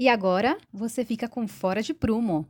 E agora você fica com Fora de Prumo.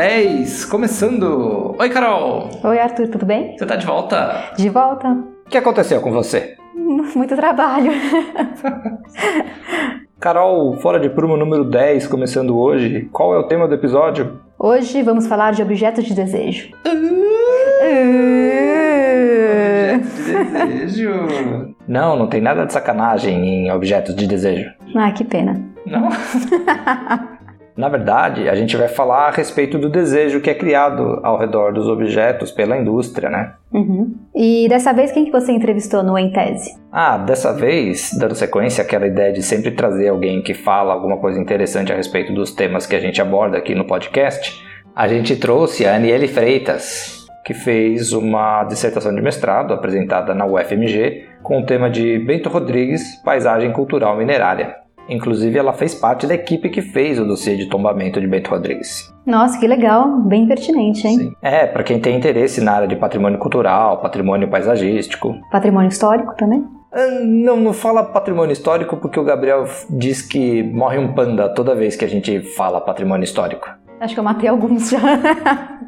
10, começando. Oi, Carol. Oi, Arthur, tudo bem? Você tá de volta? De volta. O que aconteceu com você? Muito trabalho. Carol, Fora de Prumo, número 10, começando hoje. Qual é o tema do episódio? Hoje vamos falar de objetos de desejo. Objetos de desejo. Não, não tem nada de sacanagem em objetos de desejo. Ah, que pena. Não? Na verdade, a gente vai falar a respeito do desejo que é criado ao redor dos objetos pela indústria, né? Uhum. E dessa vez, quem que você entrevistou no Em Tese? Ah, dessa vez, dando sequência àquela ideia de sempre trazer alguém que fala alguma coisa interessante a respeito dos temas que a gente aborda aqui no podcast, a gente trouxe a Aniele Freitas, que fez uma dissertação de mestrado apresentada na UFMG com o tema de Bento Rodrigues, Paisagem Cultural Minerária. Inclusive, ela fez parte da equipe que fez o dossiê de tombamento de Bento Rodrigues. Nossa, que legal. Bem pertinente, hein? Sim. É, para quem tem interesse na área de patrimônio cultural, patrimônio paisagístico. Patrimônio histórico também? Ah, Não, não fala patrimônio histórico porque o Gabriel diz que morre um panda toda vez que a gente fala patrimônio histórico. Acho que eu matei alguns já.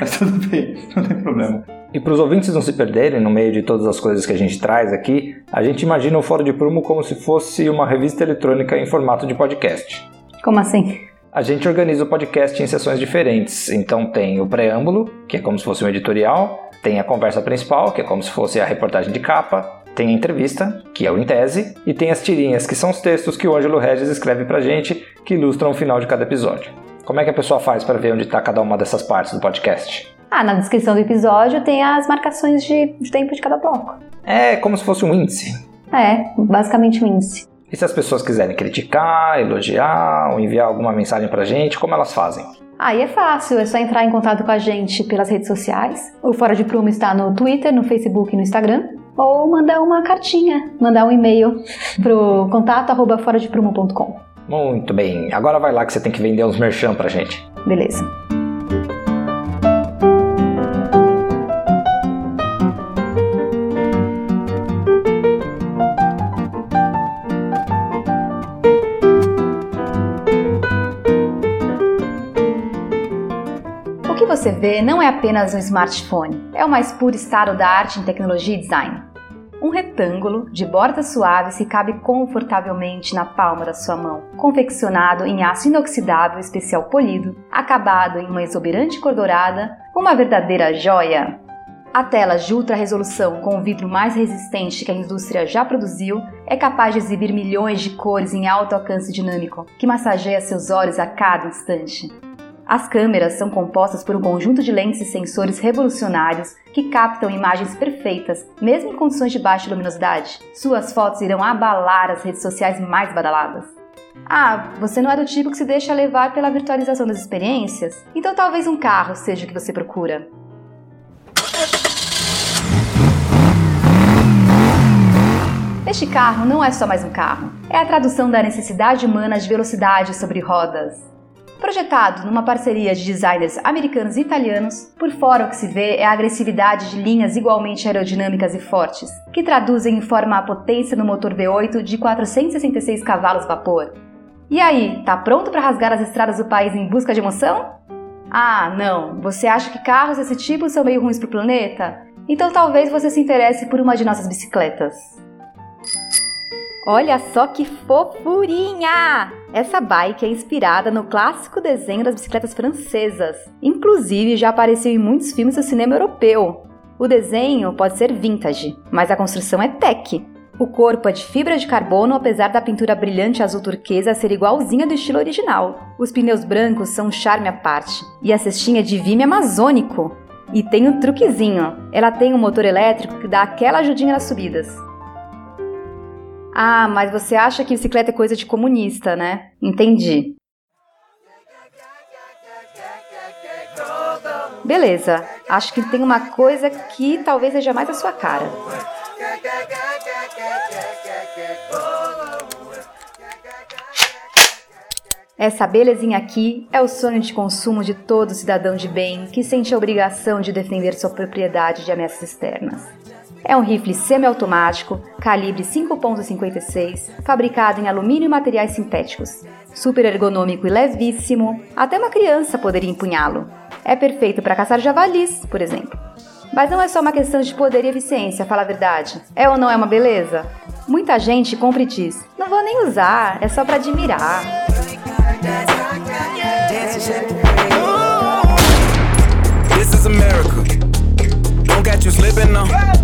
Mas tudo bem, não tem problema. E para os ouvintes não se perderem, no meio de todas as coisas que a gente traz aqui, a gente imagina o Fora de Prumo como se fosse uma revista eletrônica em formato de podcast. Como assim? A gente organiza o podcast em sessões diferentes. Então tem o preâmbulo, que é como se fosse um editorial, tem a conversa principal, que é como se fosse a reportagem de capa, tem a entrevista, que é o em tese, e tem as tirinhas, que são os textos que o Ângelo Regis escreve pra gente, que ilustram o final de cada episódio. Como é que a pessoa faz para ver onde está cada uma dessas partes do podcast? Ah, na descrição do episódio tem as marcações de, de tempo de cada bloco. É como se fosse um índice. É, basicamente um índice. E se as pessoas quiserem criticar, elogiar ou enviar alguma mensagem pra gente, como elas fazem? Aí é fácil, é só entrar em contato com a gente pelas redes sociais. O Fora de Prumo está no Twitter, no Facebook e no Instagram. Ou mandar uma cartinha, mandar um e-mail pro contato arroba foradeprumo.com. Muito bem, agora vai lá que você tem que vender uns merchan pra gente. Beleza. O que você vê não é apenas um smartphone, é o mais puro estado da arte em tecnologia e design. Um retângulo de bordas suaves que cabe confortavelmente na palma da sua mão, confeccionado em aço inoxidável especial polido, acabado em uma exuberante cor dourada, uma verdadeira joia. A tela de ultra resolução com o vidro mais resistente que a indústria já produziu é capaz de exibir milhões de cores em alto alcance dinâmico, que massageia seus olhos a cada instante. As câmeras são compostas por um conjunto de lentes e sensores revolucionários que captam imagens perfeitas, mesmo em condições de baixa luminosidade. Suas fotos irão abalar as redes sociais mais badaladas. Ah, você não é do tipo que se deixa levar pela virtualização das experiências? Então talvez um carro seja o que você procura. Este carro não é só mais um carro, é a tradução da necessidade humana de velocidade sobre rodas. Projetado numa parceria de designers americanos e italianos, por fora o que se vê é a agressividade de linhas igualmente aerodinâmicas e fortes, que traduzem em forma a potência no motor V8 de 466 cavalos vapor. E aí, tá pronto para rasgar as estradas do país em busca de emoção? Ah, não, você acha que carros desse tipo são meio ruins para o planeta? Então talvez você se interesse por uma de nossas bicicletas. Olha só que fofurinha! Essa bike é inspirada no clássico desenho das bicicletas francesas. Inclusive, já apareceu em muitos filmes do cinema europeu. O desenho pode ser vintage, mas a construção é tech. O corpo é de fibra de carbono, apesar da pintura brilhante azul turquesa ser igualzinha do estilo original. Os pneus brancos são um charme à parte. E a cestinha de vime amazônico. E tem um truquezinho. Ela tem um motor elétrico que dá aquela ajudinha nas subidas. Ah, mas você acha que bicicleta é coisa de comunista, né? Entendi. Beleza, acho que tem uma coisa que talvez seja mais a sua cara. Essa belezinha aqui é o sonho de consumo de todo cidadão de bem que sente a obrigação de defender sua propriedade de ameaças externas. É um rifle semiautomático, calibre 5.56, fabricado em alumínio e materiais sintéticos. Super ergonômico e levíssimo, até uma criança poderia empunhá-lo. É perfeito para caçar javalis, por exemplo. Mas não é só uma questão de poder e eficiência, fala a verdade. É ou não é uma beleza? Muita gente compra e diz: não vou nem usar, é só para admirar. This is. Don't catch you slipping now.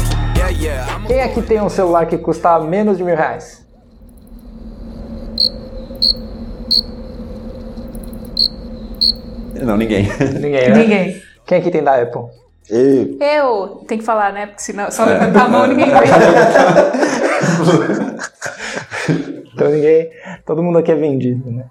Quem aqui tem um celular que custa menos de mil reais? Não, ninguém. Ninguém, né? Ninguém. Quem aqui tem da Apple? E- Eu tenho que falar, né? Porque senão só levantar a mão ninguém vai. Então ninguém. Todo mundo aqui é vendido, né?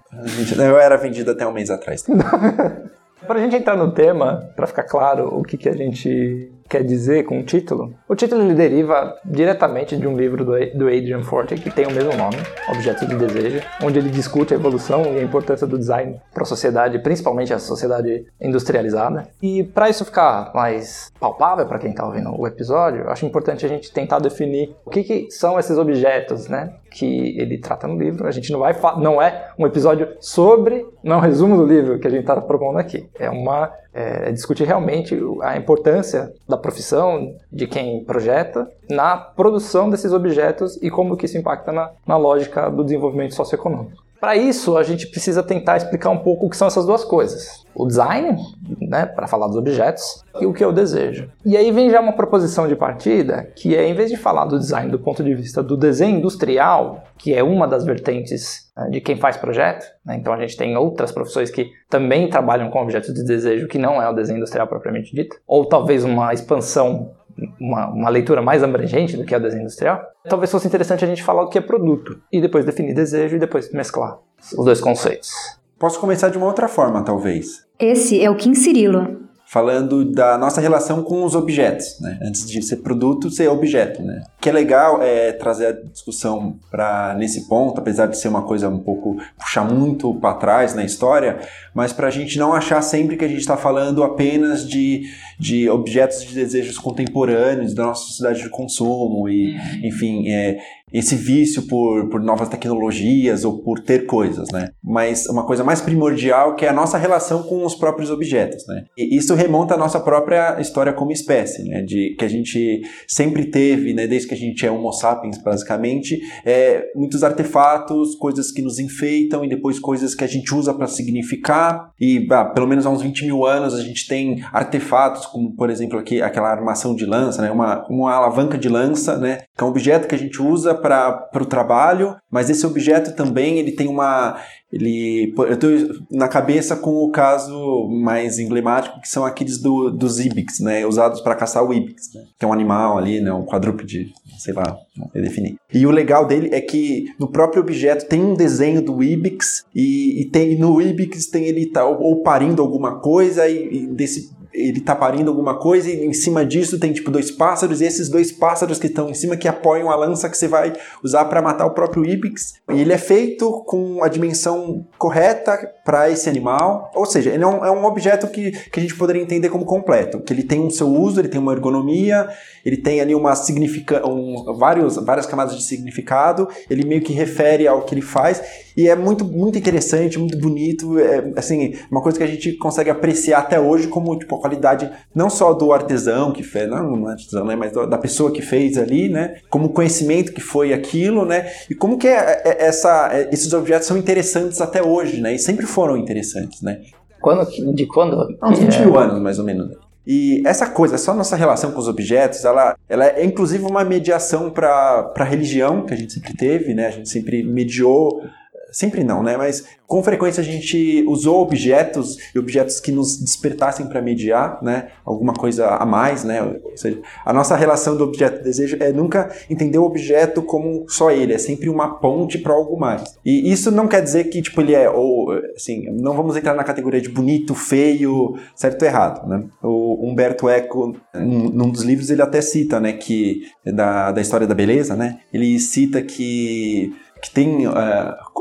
Eu era vendido até um mês atrás. Para a gente entrar no tema, para ficar claro o que, que a gente quer dizer com o título, o título ele deriva diretamente de um livro do Adrian Forte que tem o mesmo nome, Objetos de Desejo, onde ele discute a evolução e a importância do design para a sociedade, principalmente a sociedade industrializada. E para isso ficar mais palpável para quem está ouvindo o episódio, acho importante a gente tentar definir o que, que são esses objetos, né? Que ele trata no livro. A gente não vai não é um episódio sobre, não é um resumo do livro que a gente está propondo aqui. É uma é, discutir realmente a importância da profissão de quem projeta na produção desses objetos e como que isso impacta na, na lógica do desenvolvimento socioeconômico. Para isso, a gente precisa tentar explicar um pouco o que são essas duas coisas. O design, né, para falar dos objetos, e o que eu desejo. E aí vem já uma proposição de partida, que é, em vez de falar do design do ponto de vista do desenho industrial, que é uma das vertentes né, de quem faz projeto, né, então a gente tem outras profissões que também trabalham com objetos de desejo, que não é o desenho industrial propriamente dito, ou talvez uma expansão uma, uma leitura mais abrangente do que é o desenho industrial, talvez fosse interessante a gente falar o que é produto e depois definir desejo e depois mesclar os dois conceitos. Posso começar de uma outra forma, talvez. Esse é o Kim Cirilo. Falando da nossa relação com os objetos, né? Antes de ser produto, ser objeto, né? O que é legal é trazer a discussão para nesse ponto, apesar de ser uma coisa um pouco puxar muito para trás na história, mas para a gente não achar sempre que a gente está falando apenas de, de objetos de desejos contemporâneos da nossa sociedade de consumo e, enfim, é, esse vício por, por novas tecnologias ou por ter coisas, né? Mas uma coisa mais primordial que é a nossa relação com os próprios objetos, né? E isso remonta à nossa própria história como espécie, né? De que a gente sempre teve, né? Desde que a gente é Homo sapiens, basicamente, é, muitos artefatos, coisas que nos enfeitam e depois coisas que a gente usa para significar. E bah, pelo menos há uns 20 mil anos a gente tem artefatos como, por exemplo, aqui aquela armação de lança, né? Uma, uma alavanca de lança, né? Que é um objeto que a gente usa para o trabalho, mas esse objeto também ele tem uma ele eu tô na cabeça com o caso mais emblemático que são aqueles do, dos ibex, né, usados para caçar o ibex, né, que é um animal ali, né, um quadrúpede, sei lá, sei definir. E o legal dele é que no próprio objeto tem um desenho do ibex e, e tem no ibex tem ele tá ou, ou parindo alguma coisa e, e desse ele tá parindo alguma coisa e em cima disso tem tipo dois pássaros e esses dois pássaros que estão em cima que apoiam a lança que você vai usar para matar o próprio ibex. E ele é feito com a dimensão correta para esse animal, ou seja, ele é um, é um objeto que, que a gente poderia entender como completo, que ele tem um seu uso, ele tem uma ergonomia, ele tem ali uma significa, um, vários, várias camadas de significado, ele meio que refere ao que ele faz e é muito, muito interessante, muito bonito, é assim, uma coisa que a gente consegue apreciar até hoje como tipo, qualidade não só do artesão que fez, não, não é artesão, né, mas da pessoa que fez ali, né, como conhecimento que foi aquilo, né, e como que é, é, essa, é, esses objetos são interessantes até hoje, né, e sempre foram interessantes, né. Quando, de quando? Há uns 20 mil anos, mais ou menos. E essa coisa, essa nossa relação com os objetos, ela, ela é inclusive uma mediação para a religião que a gente sempre teve, né? A gente sempre mediou sempre não, né? Mas com frequência a gente usou objetos e objetos que nos despertassem para mediar, né? Alguma coisa a mais, né? Ou seja, a nossa relação do objeto desejo é nunca entender o objeto como só ele, é sempre uma ponte para algo mais. E isso não quer dizer que tipo ele é ou assim, não vamos entrar na categoria de bonito, feio, certo ou errado, né? O Humberto Eco, num dos livros ele até cita, né, que da, da história da beleza, né? Ele cita que que tem uh,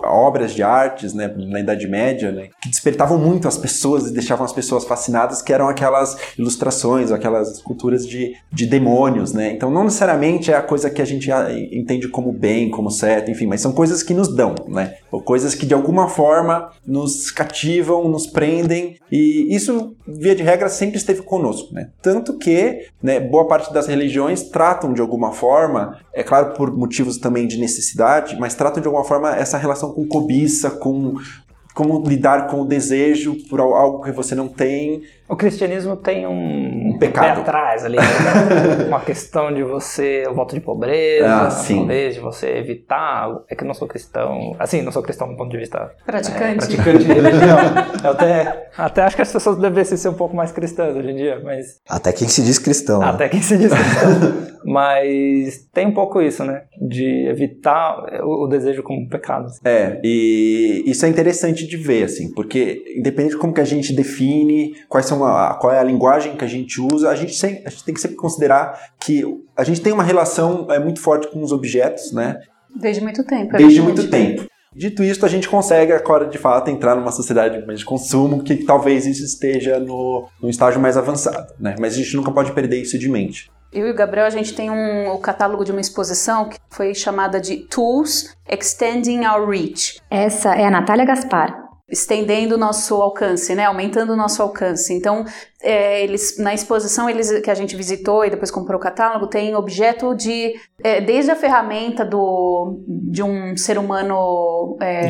obras de artes né, na Idade Média né, que despertavam muito as pessoas e deixavam as pessoas fascinadas, que eram aquelas ilustrações, aquelas esculturas de, de demônios. Né? Então, não necessariamente é a coisa que a gente ah, entende como bem, como certo, enfim, mas são coisas que nos dão, né? ou coisas que de alguma forma nos cativam, nos prendem, e isso, via de regra, sempre esteve conosco. Né? Tanto que né, boa parte das religiões tratam de alguma forma, é claro, por motivos também de necessidade, mas tratam tratam de alguma forma essa relação com cobiça, com como lidar com o desejo por algo que você não tem. O cristianismo tem um, um pecado pé atrás ali, né? uma questão de você, o voto de pobreza, Ah, ah, sim. talvez de você evitar. É que eu não sou cristão, assim, não sou cristão do ponto de vista Praticante. é, praticante de religião. Eu até, até acho que as pessoas devessem ser um pouco mais cristãs hoje em dia, mas Até quem se diz cristão. né? até quem se diz cristão. Mas tem um pouco isso, né? De evitar o, o desejo como pecado. assim. É, e isso é interessante de ver, assim, porque independente de como que a gente define, quais são a, qual é a linguagem que a gente usa, a gente, sem- a gente tem que sempre considerar que a gente tem uma relação é, muito forte com os objetos, né? Desde muito tempo. Desde evidentemente. muito tempo. Dito isso, a gente consegue agora de fato entrar numa sociedade mais de consumo que talvez isso esteja no, no estágio mais avançado, né? Mas a gente nunca pode perder isso de mente. Eu e o Gabriel, a gente tem um, o catálogo de uma exposição que foi chamada de Tools Extending Our Reach. Essa é a Natália Gaspar. Estendendo o nosso alcance, né? Aumentando o nosso alcance. Então, é, eles na exposição eles que a gente visitou e depois comprou o catálogo tem objeto de é, desde a ferramenta do de um ser humano é,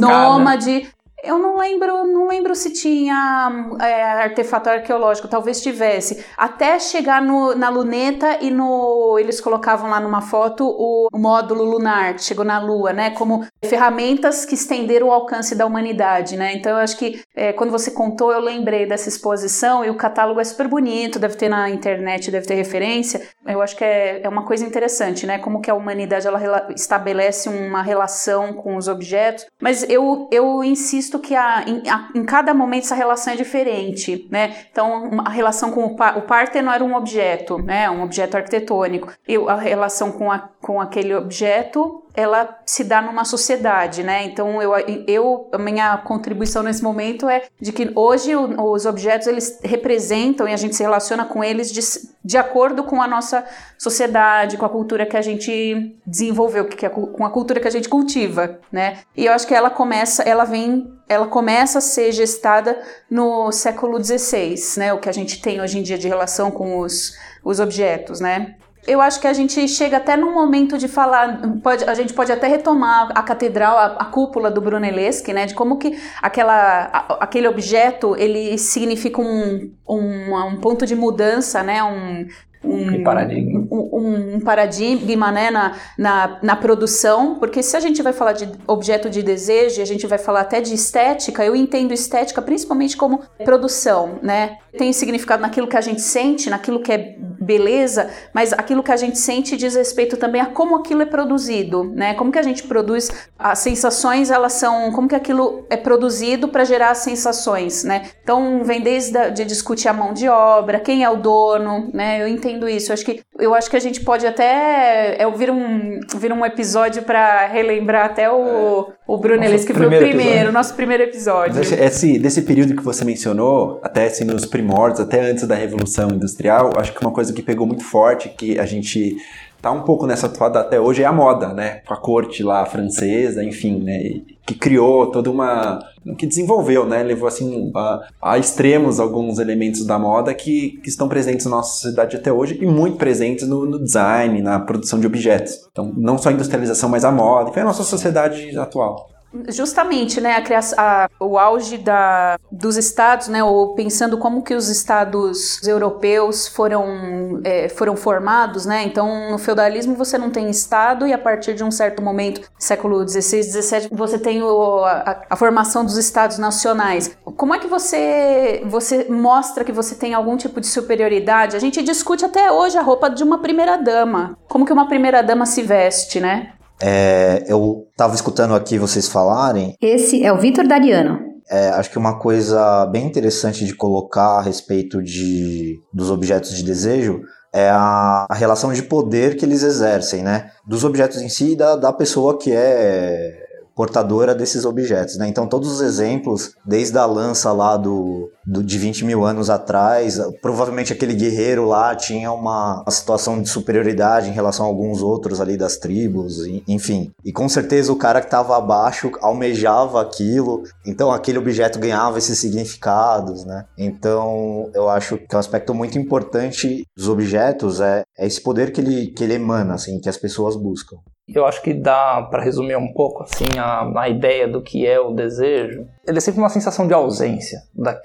nômade. Eu não lembro, não lembro se tinha é, artefato arqueológico, talvez tivesse. Até chegar no- na luneta e no. Eles colocavam lá numa foto o, o módulo lunar, que chegou na Lua, né? Como ferramentas que estenderam o alcance da humanidade, né? Então eu acho que é, quando você contou, eu lembrei dessa exposição e o catálogo é super bonito, deve ter na internet, deve ter referência. Eu acho que é, é uma coisa interessante, né? Como que a humanidade ela estabelece uma relação com os objetos. Mas eu, eu insisto que a, em, a- em cada momento essa relação é diferente, né? Então a relação com o, o Parthenon era um objeto, né? Um objeto arquitetônico. E a relação com, a, com aquele objeto ela se dá numa sociedade, né? Então eu, eu a minha contribuição nesse momento é de que hoje os objetos eles representam e a gente se relaciona com eles de, de acordo com a nossa sociedade, com a cultura que a gente desenvolveu, que é com a cultura que a gente cultiva, né? E eu acho que ela começa, ela vem, ela começa a ser gestada no século XVI, né? O que a gente tem hoje em dia de relação com os, os objetos, né? Eu acho que a gente chega até num momento de falar, pode, a gente pode até retomar a catedral, a, a cúpula do Brunelleschi, né, de como que aquela, a- aquele objeto, ele significa um, um, um ponto de mudança, né, um, um, Um paradigma. um, um paradigma né, na, na, na produção, porque se a gente vai falar de objeto de desejo, e a gente vai falar até de estética, eu entendo estética principalmente como produção, né? Tem significado naquilo que a gente sente, naquilo que é beleza, mas aquilo que a gente sente diz respeito também a como aquilo é produzido, né? Como que a gente produz as sensações, elas são, como que aquilo é produzido para gerar as sensações, né? Então vem desde a, de discutir a mão de obra, quem é o dono, né? Eu entendo isso. Eu acho que eu acho que a gente pode até é, vir um vir um episódio para relembrar até o o Brunelleschi, que foi o primeiro episódio. nosso primeiro episódio. Desse, esse, desse período que você mencionou, até assim, nos primórdios, até antes da Revolução Industrial, acho que uma coisa que pegou muito forte, que a gente tá um pouco nessa toada até hoje é a moda, né? Com a corte lá francesa, enfim, né? Que criou toda uma. que desenvolveu, né? Levou assim a, a extremos alguns elementos da moda que, que, estão presentes na nossa sociedade até hoje e muito presentes no, no design, na produção de objetos. Então, não só a industrialização, mas a moda, e foi a nossa sociedade atual. Justamente, né, a criação, o auge da, dos estados, né, ou pensando como que os estados europeus foram, é, foram formados, né, então no feudalismo você não tem estado e a partir de um certo momento, século XVI, XVII, você tem o, a, a, formação dos estados nacionais. Como é que você, você mostra que você tem algum tipo de superioridade? A gente discute até hoje a roupa de uma primeira dama, como que uma primeira dama se veste, né? É, eu estava escutando aqui vocês falarem. Esse é o Vitor Dariano. É, acho que uma coisa bem interessante de colocar a respeito de, dos objetos de desejo é a, a relação de poder que eles exercem, né? Dos objetos em si e da, da pessoa que é portadora desses objetos. Né? Então, todos os exemplos, desde a lança lá do, do, de 20 mil anos atrás, provavelmente aquele guerreiro lá tinha uma, uma, situação de superioridade em relação a alguns outros ali das tribos, enfim. E com certeza o cara que estava abaixo almejava aquilo, então aquele objeto ganhava esses significados, né? Então, eu acho que um aspecto muito importante dos objetos é, é esse poder que ele, que ele emana, assim, que as pessoas buscam. Eu acho que dá para resumir um pouco assim a, a ideia do que é o desejo. Ele é sempre uma sensação de ausência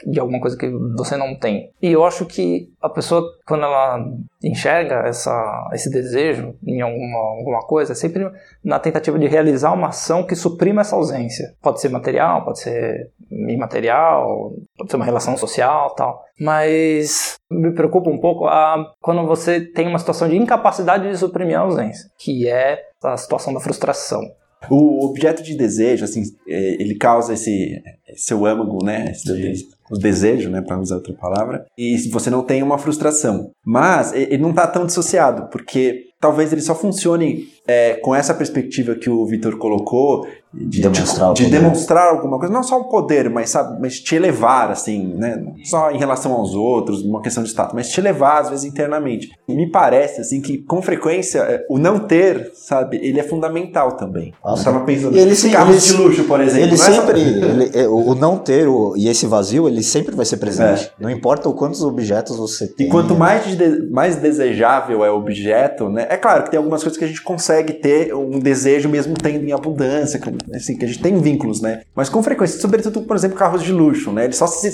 de alguma coisa que você não tem. E eu acho que a pessoa, quando ela enxerga essa, esse desejo em alguma, alguma coisa, é sempre na tentativa de realizar uma ação que suprima essa ausência. Pode ser material, pode ser imaterial, pode ser uma relação social tal. Mas me preocupa um pouco a, quando você tem uma situação de incapacidade de suprimir a ausência, que é a situação da frustração. O objeto de desejo, assim, é, ele causa esse seu âmago, né? Esse o desejo, né, para usar outra palavra, e você não tem uma frustração. Mas ele não está tão dissociado, porque talvez ele só funcione é, com essa perspectiva que o Vitor colocou de, demonstrar, de, de demonstrar alguma coisa, não só um poder, mas sabe, mas te elevar assim, né? Só em relação aos outros, uma questão de status, mas te elevar às vezes internamente. Me parece assim que com frequência é, o não ter, sabe, ele é fundamental também. Nossa, eu tava pensando ele sim, carros de luxo, por exemplo. Ele é sempre, ele, é, o não ter o, e esse vazio, ele sempre vai ser presente. É. Não importa o quantos objetos você tem. E quanto mais, de, mais desejável é o objeto, né? É claro que tem algumas coisas que a gente consegue ter um desejo mesmo tendo em abundância, assim, que a gente tem vínculos, né? Mas com frequência, sobretudo, por exemplo, carros de luxo, né? Eles só se,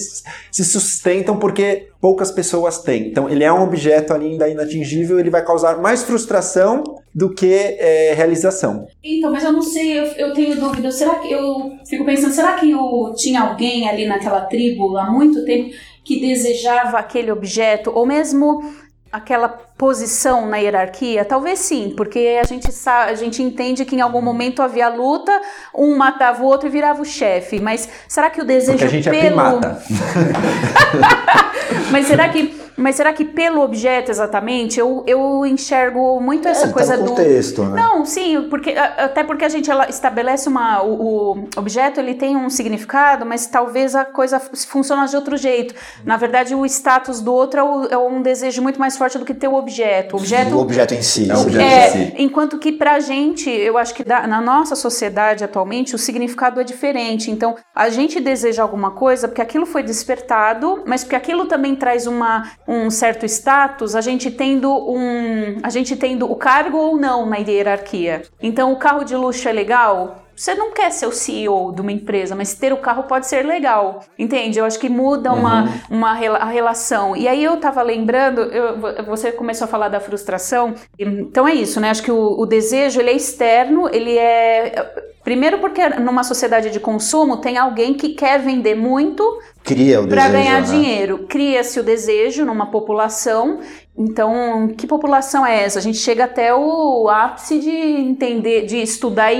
se sustentam porque poucas pessoas têm. Então, ele é um objeto ainda inatingível, ele vai causar mais frustração do que é, realização. Então, mas eu não sei, eu, eu, tenho dúvida. Será que eu fico pensando, será que eu, tinha alguém ali naquela tribo há muito tempo que desejava aquele objeto, ou mesmo aquela posição na hierarquia? Talvez sim, porque a gente sabe, a gente entende que em algum momento havia luta, um matava o outro e virava o chefe. Mas será que o desejo porque a gente pelo... é primata. mas será que mas será que pelo objeto exatamente eu, eu enxergo muito essa é, coisa tá no contexto, do. Né? Não, sim, porque até porque a gente estabelece uma. O, o, objeto ele tem um significado, mas talvez a coisa funcione de outro jeito. Na verdade, o status do outro é, o, é um desejo muito mais forte do que ter o objeto. O objeto, o objeto em si. É, o objeto é, em si. Enquanto que pra gente, eu acho que da, na nossa sociedade atualmente, o significado é diferente. Então, a gente deseja alguma coisa porque aquilo foi despertado, mas porque aquilo também traz uma um certo status, a gente tendo um, a gente tendo o cargo ou não na hierarquia. Então, o carro de luxo é legal? Você não quer ser o CEO de uma empresa, mas ter o carro pode ser legal. Entende? Eu acho que muda uma, uhum. uma a relação. E aí eu tava lembrando, eu, você começou a falar da frustração. Então é isso, né? Acho que o, o desejo ele é externo, ele é Primeiro porque numa sociedade de consumo tem alguém que quer vender muito para ganhar né? dinheiro. Cria-se o desejo numa população. Então, que população é essa? A gente chega até o ápice de entender, de estudar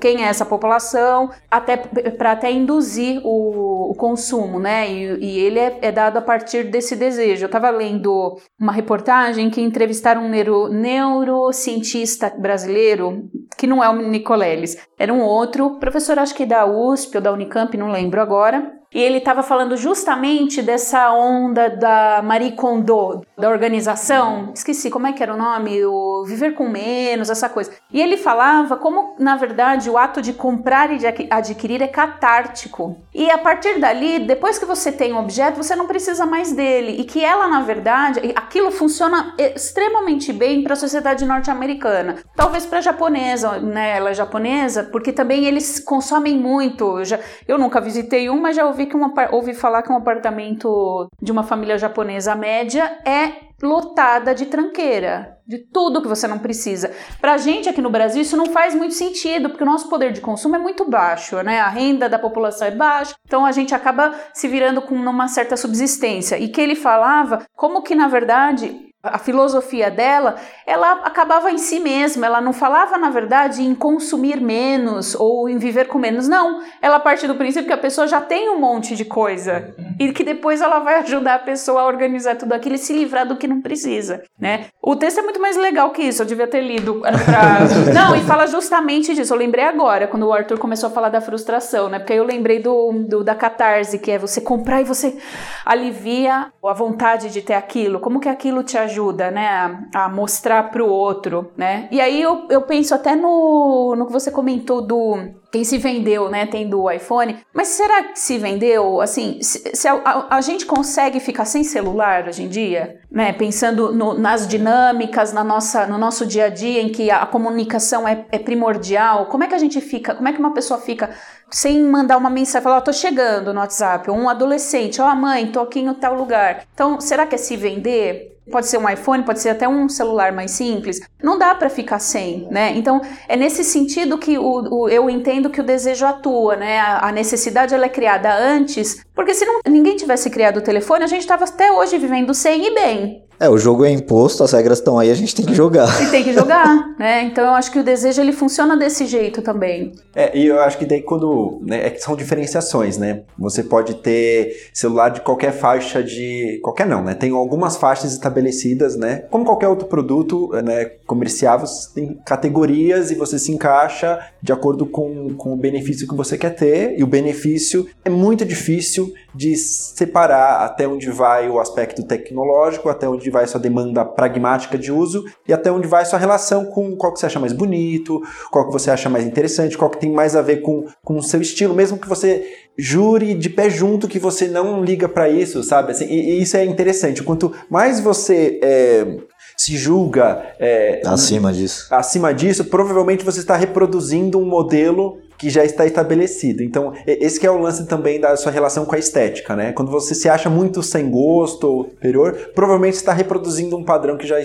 quem é essa população, até para até induzir o, o consumo, né? E, e ele é, é, dado a partir desse desejo. Eu estava lendo uma reportagem que entrevistaram um neuro, neurocientista brasileiro, que não é o Nicoleles, era um outro professor, acho que da USP ou da Unicamp, não lembro agora e ele estava falando justamente dessa onda da Marie Kondo, da organização. Esqueci como é que era o nome, o viver com menos, essa coisa. E ele falava como, na verdade, o ato de comprar e de adquirir é catártico. E a partir dali, depois que você tem um objeto, você não precisa mais dele. E que ela, na verdade, aquilo funciona extremamente bem para a sociedade norte-americana. Talvez para a japonesa, né? Ela é japonesa, porque também eles consomem muito. Eu, já, eu nunca visitei um, mas já ouvi, que uma, ouvi falar que um apartamento de uma família japonesa média é lotada de tranqueira, de tudo que você não precisa. Pra gente aqui no Brasil isso não faz muito sentido, porque o nosso poder de consumo é muito baixo, né? A renda da população é baixa, então a gente acaba se virando com uma certa subsistência. E que ele falava como que na verdade a filosofia dela, ela acabava em si mesma, ela não falava, na verdade, em consumir menos ou em viver com menos, não. Ela parte do princípio que a pessoa já tem um monte de coisa e que depois ela vai ajudar a pessoa a organizar tudo aquilo e se livrar do que não precisa, né? O texto é muito mais legal que isso, eu devia ter lido. Pra... não, e fala justamente disso, eu lembrei agora, quando o Arthur começou a falar da frustração, né? Porque aí eu lembrei do, do da catarse, que é você comprar e você alivia a vontade de ter aquilo, como que aquilo te ajuda ajuda, né, a, a mostrar para o outro, né? E aí eu, eu penso até no, no que você comentou do quem se vendeu, né, tendo o iPhone. Mas será que se vendeu? Assim, se, se a, a, a, gente consegue ficar sem celular hoje em dia, né? Pensando no, nas dinâmicas, na nossa, no nosso dia a dia, em que a, a comunicação é, é, primordial. Como é que a gente fica? Como é que uma pessoa fica sem mandar uma mensagem, falar, oh, tô chegando no WhatsApp, um adolescente, ó, oh, mãe, tô aqui em tal lugar. Então, será que é se vender? Pode ser um iPhone, pode ser até um celular mais simples. Não dá para ficar sem, né? Então é nesse sentido que o, o, eu entendo que o desejo atua, né? A, a necessidade ela é criada antes, porque se não, ninguém tivesse criado o telefone, a gente estava até hoje vivendo sem e bem. É, o jogo é imposto, as regras estão aí, a gente tem que jogar. E tem que jogar, né? Então eu acho que o desejo ele funciona desse jeito também. É, e eu acho que daí quando. Né, é que são diferenciações, né? Você pode ter celular de qualquer faixa de. Qualquer não, né? Tem algumas faixas estabelecidas, né? Como qualquer outro produto né, comercial, você tem categorias e você se encaixa de acordo com, com o benefício que você quer ter. E o benefício é muito difícil de separar até onde vai o aspecto tecnológico, até onde vai sua demanda pragmática de uso e até onde vai sua relação com qual que você acha mais bonito, qual que você acha mais interessante, qual que tem mais a ver com, com o seu estilo, mesmo que você jure de pé junto que você não liga para isso, sabe? Assim, e, e, isso é interessante. Quanto mais você é, se julga é, acima disso, acima disso, provavelmente você está reproduzindo um modelo que já está estabelecido. Então, esse é o lance também da sua relação com a estética, né? Quando você se acha muito sem gosto ou superior, provavelmente está reproduzindo um padrão que já,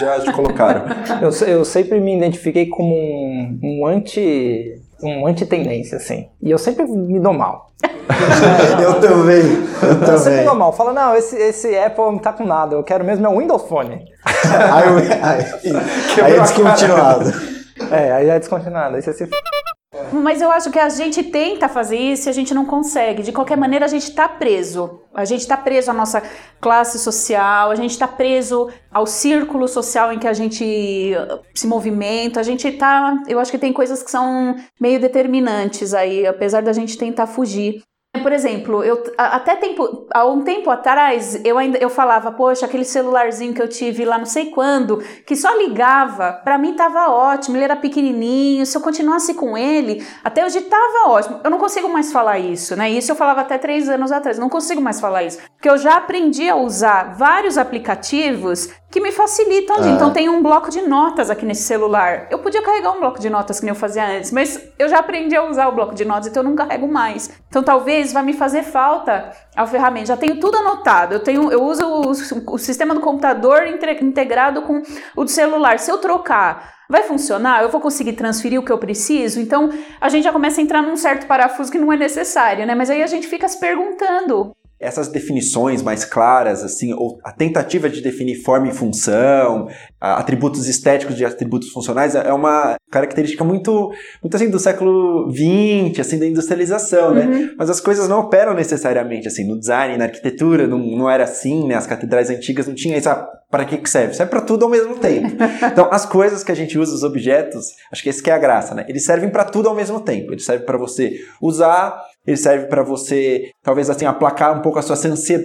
já te colocaram. eu, eu sempre me identifiquei como um, um anti um anti-tendência, assim. E eu sempre me dou mal. eu também. Eu, eu também. sempre me dou mal. Falo, não, esse, esse Apple não tá com nada. Eu quero mesmo é um Windows Phone. aí, aí, aí é descontinuado. É, aí é descontinuado. Aí você se... Mas eu acho que a gente tenta fazer isso e a gente não consegue. De qualquer maneira, a gente está preso. A gente está preso à nossa classe social, a gente está preso ao círculo social em que a gente se movimenta. A gente está. Eu acho que tem coisas que são meio determinantes aí, apesar da gente tentar fugir. Por exemplo, eu até tempo, há um tempo atrás, eu ainda eu falava, poxa, aquele celularzinho que eu tive lá não sei quando, que só ligava, para mim tava ótimo, ele era pequenininho, se eu continuasse com ele, até hoje tava ótimo. Eu não consigo mais falar isso, né? Isso eu falava até três anos atrás, não consigo mais falar isso, porque eu já aprendi a usar vários aplicativos que me facilitam. Ah. Então tem um bloco de notas aqui nesse celular. Eu podia carregar um bloco de notas que nem eu fazia antes, mas eu já aprendi a usar o bloco de notas, então eu não carrego mais. Então talvez vá me fazer falta a ferramenta. Já tenho tudo anotado. Eu tenho, eu uso o, o sistema do computador integrado com o do celular. Se eu trocar Vai funcionar? Eu vou conseguir transferir o que eu preciso? Então a gente já começa a entrar num certo parafuso que não é necessário, né? Mas aí a gente fica se perguntando: essas definições mais claras, assim, ou a tentativa de definir forma e função, atributos estéticos de atributos funcionais, é uma característica muito, muito assim, do século XX, assim, da industrialização, né? uhum. né? Mas as coisas não operam necessariamente, assim, no design, na arquitetura, não, não era assim, né? As catedrais antigas não tinham essa para que, que serve? Serve para tudo ao mesmo tempo. Então, as coisas que a gente usa, os objetos, acho que esse que é a graça, né? Eles servem para tudo ao mesmo tempo. Eles servem para você usar, ele serve para você, talvez assim, aplacar um pouco a sua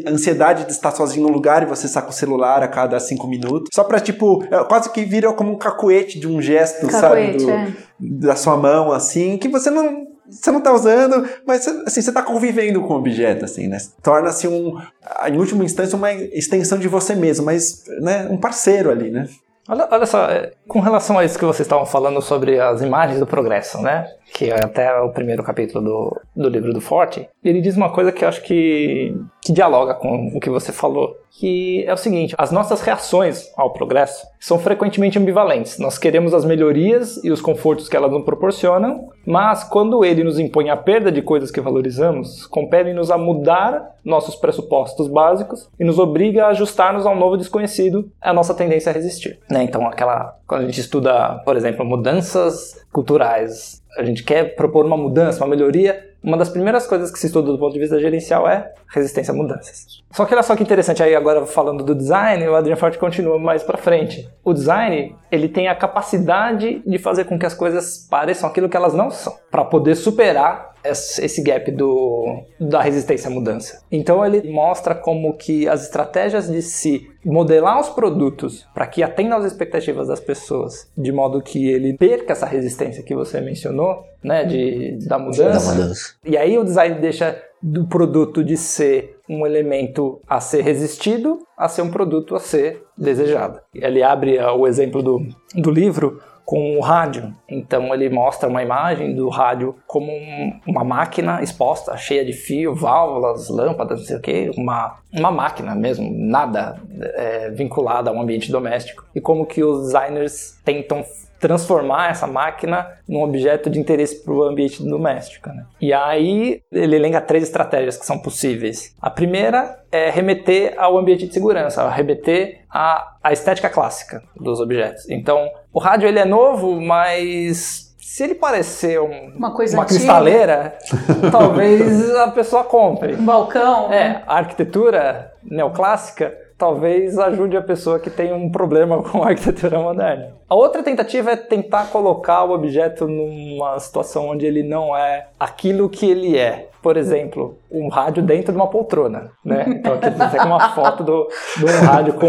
ansiedade de estar sozinho no lugar e você saca o celular a cada cinco minutos. Só para tipo, é, quase que vira como um cacuete de um gesto, cacuete, sabe? Do, é. Da sua mão, assim, que você não você não está usando, mas assim, você está convivendo com o objeto, assim, né? Torna-se um, em última instância, uma extensão de você mesmo, mas né, um parceiro ali, né? Olha, olha só, é, com relação a isso que vocês estavam falando sobre as imagens do progresso, né? Que é até o primeiro capítulo do, do livro do Forte, ele diz uma coisa que eu acho que, que dialoga com o que você falou, que é o seguinte: as nossas reações ao progresso são frequentemente ambivalentes. Nós queremos as melhorias e os confortos que elas nos proporcionam, mas quando ele nos impõe a perda de coisas que valorizamos, compele-nos a mudar nossos pressupostos básicos e nos obriga a ajustar-nos ao novo desconhecido, é a nossa tendência a resistir. Né? Então, aquela quando a gente estuda, por exemplo, mudanças culturais, a gente quer propor uma mudança, uma melhoria, uma das primeiras coisas que se estuda do ponto de vista gerencial é resistência a mudanças. Só que olha só que interessante aí agora falando do design, o Adrian Forte continua mais para frente. O design, ele tem a capacidade de fazer com que as coisas pareçam aquilo que elas não são, para poder superar esse gap do, da resistência à mudança. Então ele mostra como que as estratégias de se modelar os produtos para que atendam às expectativas das pessoas, de modo que ele perca essa resistência que você mencionou, né, de, da mudança. Da mudança. E aí o design deixa do produto de ser um elemento a ser resistido a ser um produto a ser desejado. Ele abre o exemplo do, do livro com o rádio. Então ele mostra uma imagem do rádio como um, uma máquina exposta, cheia de fio, válvulas, lâmpadas, não sei o que, uma, uma máquina mesmo, nada é, vinculada a um ambiente doméstico. E como que os designers tentam transformar essa máquina num objeto de interesse para o ambiente doméstico. Né? E aí ele elenca três estratégias que são possíveis. A primeira é remeter ao ambiente de segurança, remeter à, à estética clássica dos objetos. Então, o rádio ele é novo, mas se ele parecer um, uma, coisa uma cristaleira, talvez a pessoa compre. Um balcão. É, a arquitetura neoclássica talvez ajude a pessoa que tem um problema com a arquitetura moderna. A outra tentativa é tentar colocar o objeto numa situação onde ele não é aquilo que ele é. Por exemplo, um rádio dentro de uma poltrona, né? Então aqui você tem uma foto do, de um rádio com,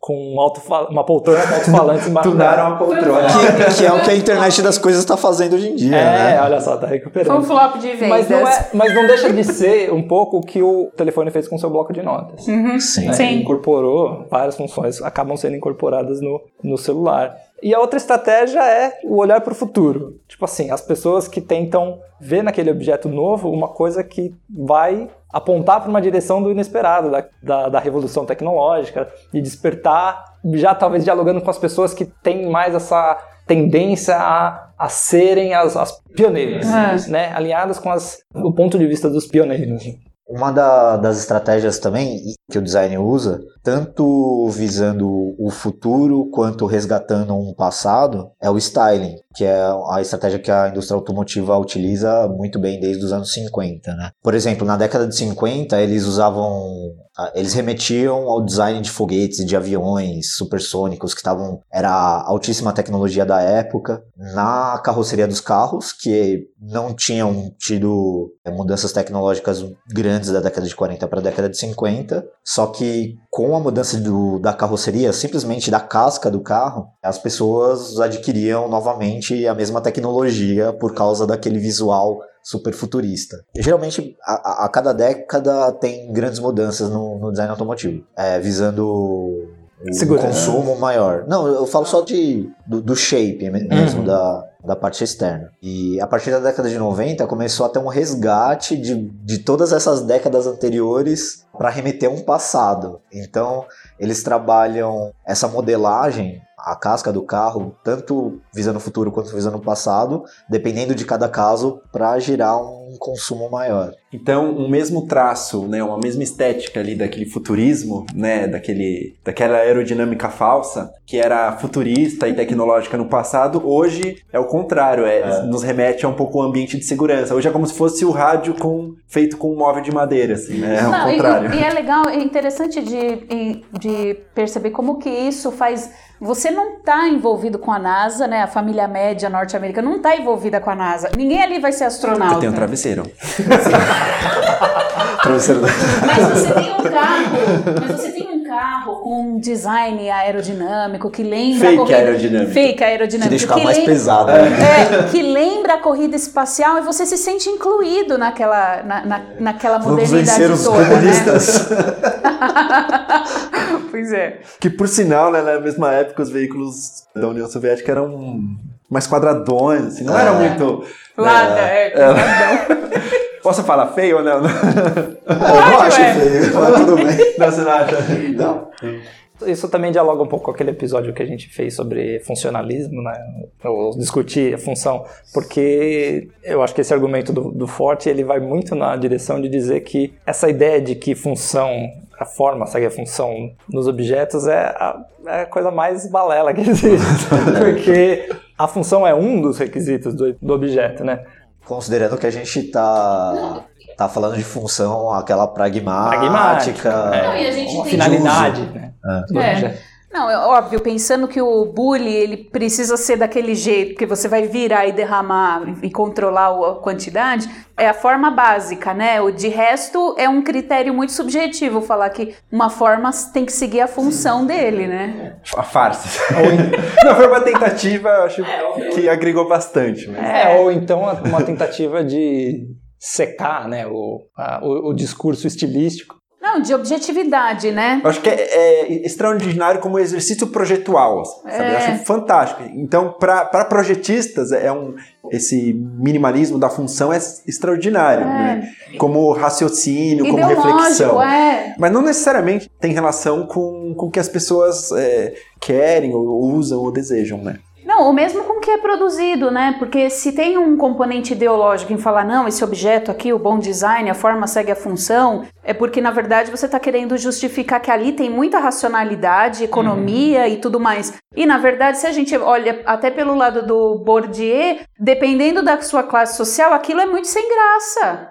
com alto, uma poltrona com alto-falante Tunaram uma poltrona. Que, que, é o que a internet das coisas está fazendo hoje em dia, é, né? olha só, tá recuperando. Foi um flop de vendas. Mas não, é, mas não deixa de ser um pouco o que o telefone fez com o seu bloco de notas. Uhum. Sim. Né? Sim. Incorporou várias funções, acabam sendo incorporadas no, no celular. E a outra estratégia é o olhar para o futuro. Tipo assim, as pessoas que tentam ver naquele objeto novo uma coisa que vai apontar para uma direção do inesperado, da, da, da, revolução tecnológica, de despertar, já talvez dialogando com as pessoas que têm mais essa tendência a, a serem as, as pioneiras, é. né? alinhadas com as, o ponto de vista dos pioneiros. Uma da, das estratégias também que o design usa, tanto visando o futuro quanto resgatando um passado, é o styling, que é a estratégia que a indústria automotiva utiliza muito bem desde os anos 50, né? Por exemplo, na década de 50, eles usavam eles remetiam ao design de foguetes e de aviões supersônicos que estavam era a altíssima tecnologia da época. Na carroceria dos carros que não tinham tido é, mudanças tecnológicas grandes da década de 40 para a década de 50 só que com a mudança do, da carroceria simplesmente da casca do carro as pessoas adquiriam novamente a mesma tecnologia por causa daquele visual super futurista. Geralmente, a, a, cada década tem grandes mudanças no, no design automotivo, é, visando o consumo maior. Não, eu falo só de, do, do shape mesmo, uhum. da, da parte externa. E a partir da década de 90 começou a ter um resgate de, de todas essas décadas anteriores para remeter a um passado. Então, eles trabalham essa modelagem a casca do carro, tanto visando o futuro quanto visando o passado, dependendo de cada caso, para gerar um consumo maior. Então, um mesmo traço, né, uma mesma estética ali daquele futurismo, né, daquele, daquela aerodinâmica falsa, que era futurista e tecnológica no passado, hoje é o contrário, é, É. nos remete a um pouco o ambiente de segurança. Hoje é como se fosse o rádio com, feito com um móvel de madeira, assim, né, é o Não, e- contrário. E, é legal, é interessante de, de perceber como que isso faz. Você não está envolvido com a NASA, né? A família média norte-americana não está envolvida com a NASA. Ninguém ali vai ser astronauta. Eu tenho um travesseiro. Travesseiro da- Mas você tem um carro, mas você tem um carro com um design aerodinâmico que lembra Fake a corrida, aerodinâmico. fake Que aerodinâmico, deixa o carro mais lem- pesado. né? É, que lembra a corrida espacial e você se sente incluído naquela, na, na, naquela Vamos modernidade vencer os toda, comunistas. né? pois é. Que por sinal, né, na mesma época, os veículos da União Soviética eram mais quadradões, assim, não era muito. Lada, é, quadradão. Posso falar feio ou não? Eu não acho ué. feio, mas tudo bem. Não, você não acha? Não. Isso também dialoga um pouco com aquele episódio que a gente fez sobre funcionalismo, né? Ou discutir a função, porque eu acho que esse argumento do, do Forte ele vai muito na direção de dizer que essa ideia de que função, a forma segue a função nos objetos é a, é a coisa mais balela que existe, porque a função é um dos requisitos do, do objeto, né? Considerando que a gente tá, tá falando de função, aquela pragmática. Pragmática, é, Não, e a gente uma tem- finalidade, né? do É. Não, é óbvio, pensando que o bully ele precisa ser daquele jeito, que você vai virar e derramar e controlar a quantidade, é a forma básica, né? O de resto é um critério muito subjetivo falar que uma forma tem que seguir a função dele, né? A farsa. não, foi uma tentativa, eu acho que agregou bastante. Mas... É, ou então uma tentativa de secar né, o, a- o, o discurso estilístico. Não, de objetividade, né? Eu acho que é, é extraordinário como exercício projetual, sabe? Eu É. acho fantástico. Então, para projetistas, é um esse minimalismo da função é extraordinário, né? Como raciocínio, como reflexão. É. Mas não necessariamente tem relação com, com o que as pessoas é, querem, ou usam, ou desejam, né? Não, ou mesmo com o que é produzido, né? Porque se tem um componente ideológico em falar, não, esse objeto aqui, o bom design, a forma segue a função, é porque, na verdade, você está querendo justificar que ali tem muita racionalidade, economia e tudo mais. E, na verdade, se a gente olha até pelo lado do Bourdieu, dependendo da sua classe social, aquilo é muito sem graça.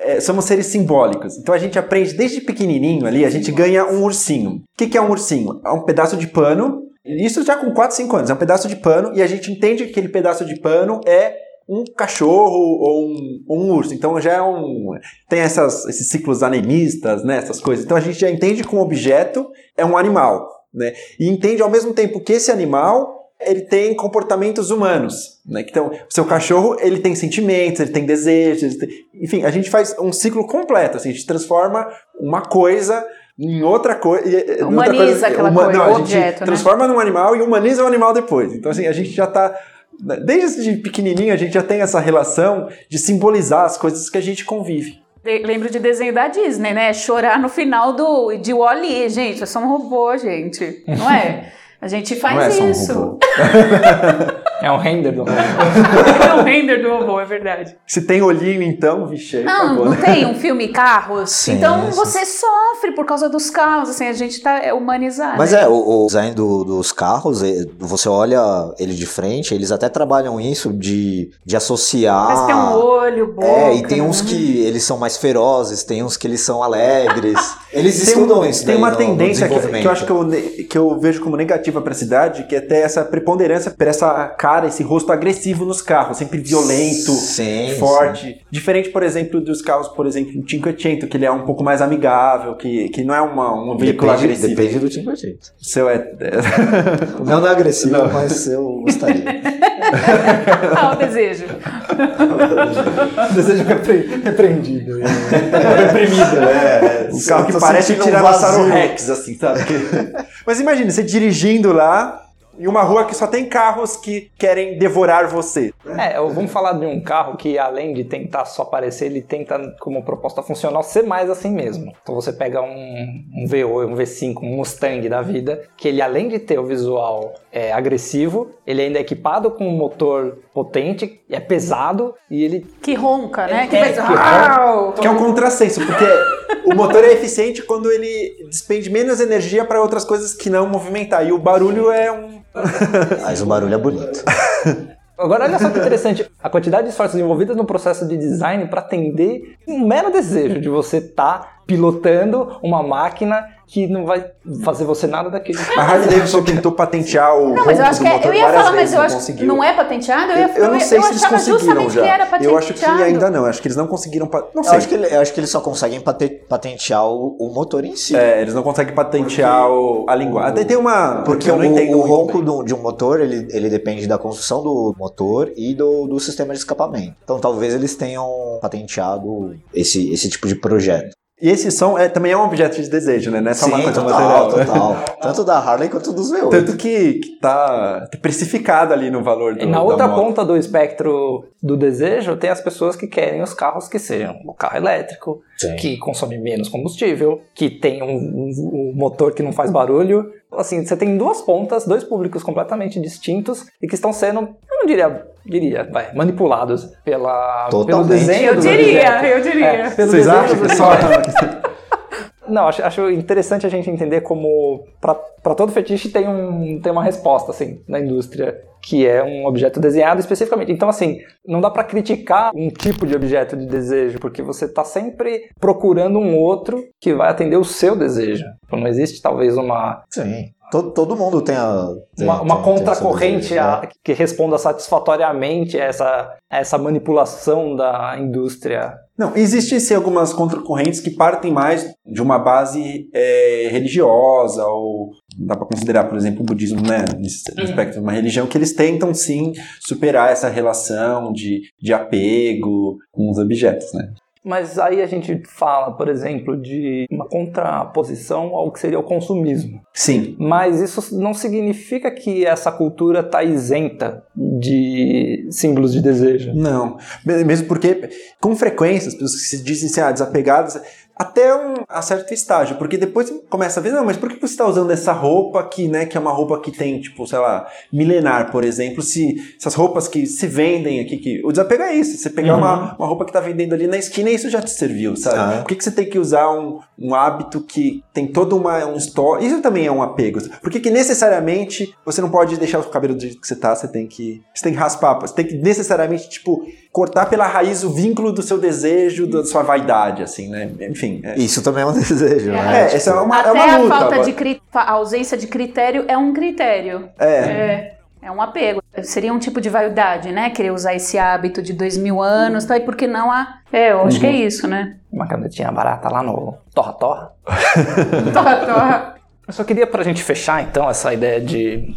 É, somos seres simbólicos. Então a gente aprende desde pequenininho ali, a gente ganha um ursinho. O que, que é um ursinho? É um pedaço de pano, isso já com 4, 5 anos, é um pedaço de pano e a gente entende que aquele pedaço de pano é um cachorro ou um, um urso. Então já é um. Tem essas, esses ciclos animistas, né? Essas coisas. Então a gente já entende que um objeto é um animal. Né? E entende ao mesmo tempo que esse animal ele tem comportamentos humanos, né? Então, o seu cachorro, ele tem sentimentos, ele tem desejos, ele tem- enfim, a gente faz um ciclo completo, assim, a gente transforma uma coisa em outra e- em outra Humaniza aquela uma- coisa, não, o objeto, né? transforma num animal e humaniza o animal depois. Então, assim, a gente já tá desde pequenininho a gente já tem essa relação de simbolizar as coisas que a gente convive. Lembro de desenho da Disney, né? Chorar no final do, de Wall-E, gente. É só um robô, gente. Não é? A gente faz Não é só um isso. robô. É um render do é um render do robô, é verdade. Se tem olhinho, então, vixe, Não, acabou, não né? tem um filme Carros? Sim, então sim. você sofre por causa dos carros, assim, a gente tá é, humanizado. Mas é, o, o design do- dos carros, é, você olha ele de frente, eles até trabalham isso de, de associar. Que tem um olho, boca. É, e tem né? uns que eles são mais ferozes, tem uns que eles são alegres. Eles Tem, estudam um- isso tem daí uma no- no tendência que, desenvolvimento. que eu acho que eu, que eu vejo como negativa para a cidade, que é ter essa preponderância por essa cara, esse rosto agressivo nos carros, sempre violento, Sim, forte. Diferente, por exemplo, dos carros, por exemplo, do 500, que ele é um pouco mais amigável, que, que não é uma, um veículo Depende, agressivo. depende do jeito. O seu é... O meu não é agressivo, Não. mas eu gostaria. Ah, o desejo. Desejo repre- repreendido. Reprimido, né? Um carro que parece Tiranossauro Rex, assim, sabe? Mas imagina, você dirigindo lá, em uma rua que só tem carros que querem devorar você. É, vamos falar de um carro que além de tentar só aparecer, ele tenta, como proposta funcional, ser mais assim mesmo. Então você pega um, um V8, um V5, um Mustang da vida, que ele além de ter o visual é, agressivo, ele ainda é equipado com um motor potente, é pesado e ele Que ronca, né? que É, que Uau! Que é um contrassenso, porque o motor é eficiente quando ele despende menos energia para outras coisas que não movimentar. E o barulho é um. Mas o barulho é bonito. Agora, olha só que interessante, a quantidade de esforços envolvidas no processo de design para atender um mero desejo de você estar pilotando uma máquina que não vai fazer você nada daquele. A Harley Davidson tentou patentear o. Não, mas eu acho que é, motor eu ia falar, mas eu acho conseguiu. que não é patenteado. Eu, ia, Eu não sei eu se eles achava conseguiram justamente já. que era patenteado. eu acho que ainda não, acho que eles não conseguiram. Não Eu sei. acho, que eu acho que eles só conseguem pate- patentear o, o motor em si. É, eles não conseguem patentear o- a linguagem. Até tem uma. Porque eu o, não entendo o ronco do- de um motor, ele, ele depende da construção do motor e do, do sistema de escapamento. Então talvez eles tenham patenteado esse, esse tipo de projeto. E esse som é, também é um objeto de desejo, né? Não é só uma Sim, coisa total, material. total. Tanto da Harley quanto dos V8. Tanto que, que tá precificado ali no valor do E na da outra moto. ponta do espectro do desejo, tem as pessoas que querem os carros que sejam o carro elétrico, Sim. que consome menos combustível, que tem um, um- um motor que não faz barulho. Assim, você tem duas pontas, dois públicos completamente distintos e que estão sendo, eu não diria, diria, vai, manipulados pela, pelo Totalmente. desenho Eu diria, eu diria. É, pelo Vocês desenho acham que só. Não, acho, acho interessante a gente entender como para todo fetiche tem, um, tem uma resposta assim na indústria que é um objeto desenhado especificamente. Então assim, não dá para criticar um tipo de objeto de desejo porque você está sempre procurando um outro que vai atender o seu desejo. Então, não existe talvez uma Sim. Todo, todo mundo tem a. tem- uma, uma contracorrente né? que responda satisfatoriamente a essa, a essa manipulação da indústria Não, existem sim algumas contracorrentes que partem mais de uma base é, religiosa, ou dá para considerar, por exemplo, o budismo, né, nesse aspecto de uma religião, que eles tentam sim superar essa relação de, de apego com os objetos, né? Mas aí a gente fala, por exemplo, de uma contraposição ao que seria o consumismo. Sim. Mas isso não significa que essa cultura está isenta de símbolos de desejo. Não. Mesmo porque, com frequência, as pessoas que se dizem assim, ah, desapegadas, até um a certo estágio, porque depois começa a ver, não, mas por que você está usando essa roupa aqui, né, que é uma roupa que tem, tipo, sei lá, milenar, por exemplo, se essas roupas que se vendem aqui, que o desapego é isso, você pegar Uhum. uma, uma roupa que tá vendendo ali na esquina, isso já te serviu, sabe? Ah. Por que, que você tem que usar um, um hábito que tem todo uma, um store, isso também é um apego, por que que necessariamente você não pode deixar o cabelo do jeito que você tá, você tem que, você tem que raspar, você tem que necessariamente, tipo, cortar pela raiz o vínculo do seu desejo, da sua vaidade, assim, né? Enfim. É, Isso também é um desejo, é, né? essa é uma, Até é uma a luta. falta agora. de cri... a ausência de critério é um critério. É. É. É um apego. Seria um tipo de vaidade, né? Querer usar esse hábito de dois mil anos, tá? E por que não a. É, eu acho que é isso, né? Uma canetinha barata lá no Torra Torra. Torra, torra. Eu só queria, pra gente fechar então essa ideia de,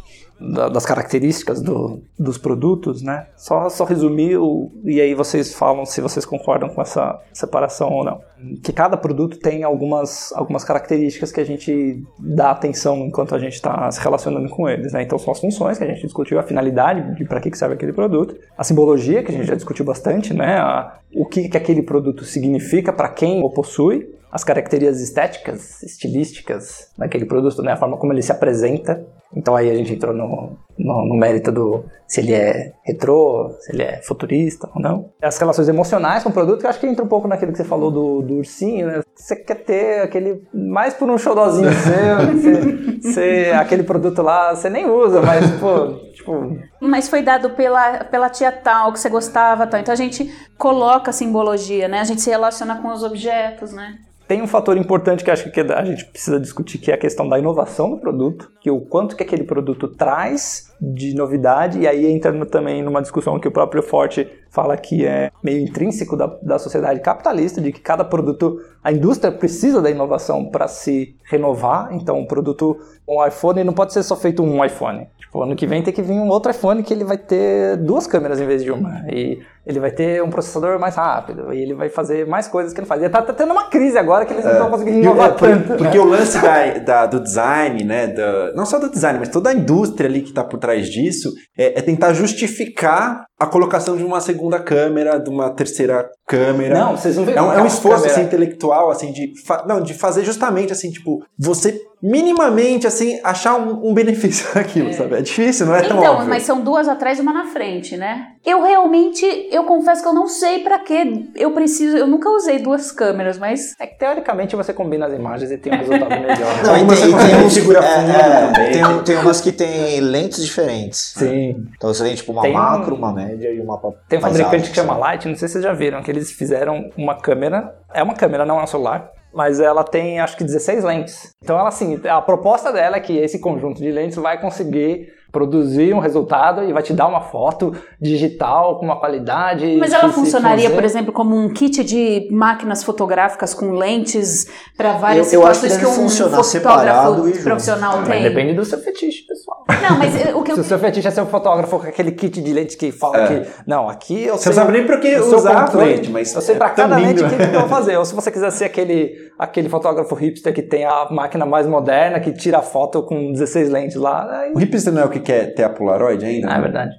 da- das características do- dos produtos, né? Só, só resumir o, e aí vocês falam se vocês concordam com essa separação ou não. Que cada produto tem algumas, algumas características que a gente dá atenção enquanto a gente está se relacionando com eles, né? Então são as funções que a gente discutiu, a finalidade de para que serve aquele produto, a simbologia que a gente já discutiu bastante, né? A- o que, que aquele produto significa para quem o possui, as características estéticas, estilísticas daquele produto, né? A forma como ele se apresenta. Então aí a gente entrou no, no, no mérito do se ele é retrô, se ele é futurista ou não. As relações emocionais com o produto, que eu acho que entra um pouco naquilo que você falou do, do ursinho, né? Você quer ter aquele, mais por um xodózinho seu, você, você- aquele produto lá, você nem usa, mas, pô, tipo, Mas foi dado pela, pela tia tal, que você gostava tal. Então a gente coloca simbologia, né? A gente se relaciona com os objetos, né? Tem um fator importante que acho que a gente precisa discutir, que é a questão da inovação do produto, que o quanto que aquele produto traz de novidade, e aí entra no- também numa discussão que o próprio Forte fala que é meio intrínseco da, da sociedade capitalista, de que cada produto, a indústria precisa da inovação para se renovar, então o produto, um iPhone não pode ser só feito um iPhone. Tipo, ano que vem tem que vir um outro iPhone que ele vai ter duas câmeras em vez de uma, e ele vai ter um processador mais rápido, e ele vai fazer mais coisas que ele faz. E tá, tá tendo uma crise agora que eles não estão conseguindo E o- inovar é, tanto. porque o lance da, da- do design, né? não só do design, mas toda a indústria ali que está por trás disso, é, é tentar justificar a colocação de uma segunda câmera, de uma terceira câmera. Não, vocês não veem É um, é um esforço assim, intelectual, assim, de, fa- não, de fazer justamente assim, tipo, você minimamente assim, achar um, um benefício daquilo, sabe? É difícil, não é tão Então, óbvio. mas são duas atrás e uma na frente, né? Eu realmente, eu confesso que eu não sei pra que eu preciso, eu nunca usei duas câmeras, mas É que teoricamente você combina as imagens e tem um resultado melhor. Não, e tem, e você tem consegue uns, segurar é, é, também. tem, um- tem umas que tem lentes diferentes. Sim. Então você tem tipo uma Tem um- macro, uma média e uma pa- Tem um fabricante alta, que chama assim. Light, não sei se vocês já viram, que eles fizeram uma câmera, é uma câmera, não é um celular, mas ela tem acho que 16 lentes. Então ela assim, a proposta dela é que esse conjunto de lentes vai conseguir produzir um resultado e vai te dar uma foto digital com uma qualidade. Mas ela funcionaria, por exemplo, como um kit de máquinas fotográficas com lentes para várias Eu- eu acho situações que que, deve um funcionar separado e fotógrafo junto. profissional Mas tem. depende do seu fetiche, pessoal. Não, mas eh, o que eu Se o seu fetiche é ser um fotógrafo com aquele kit de lentes que fala É. que. Não, aqui eu Você não sei. sabe nem pra que usar a lente, mas Eu sei é pra tão cada lente o que que eu vou fazer. Ou se você quiser ser aquele, aquele fotógrafo hipster que tem a máquina mais moderna, que tira a foto com 16 lentes lá. Aí... O hipster não é o que quer ter a Polaroid ainda? Ah, é verdade.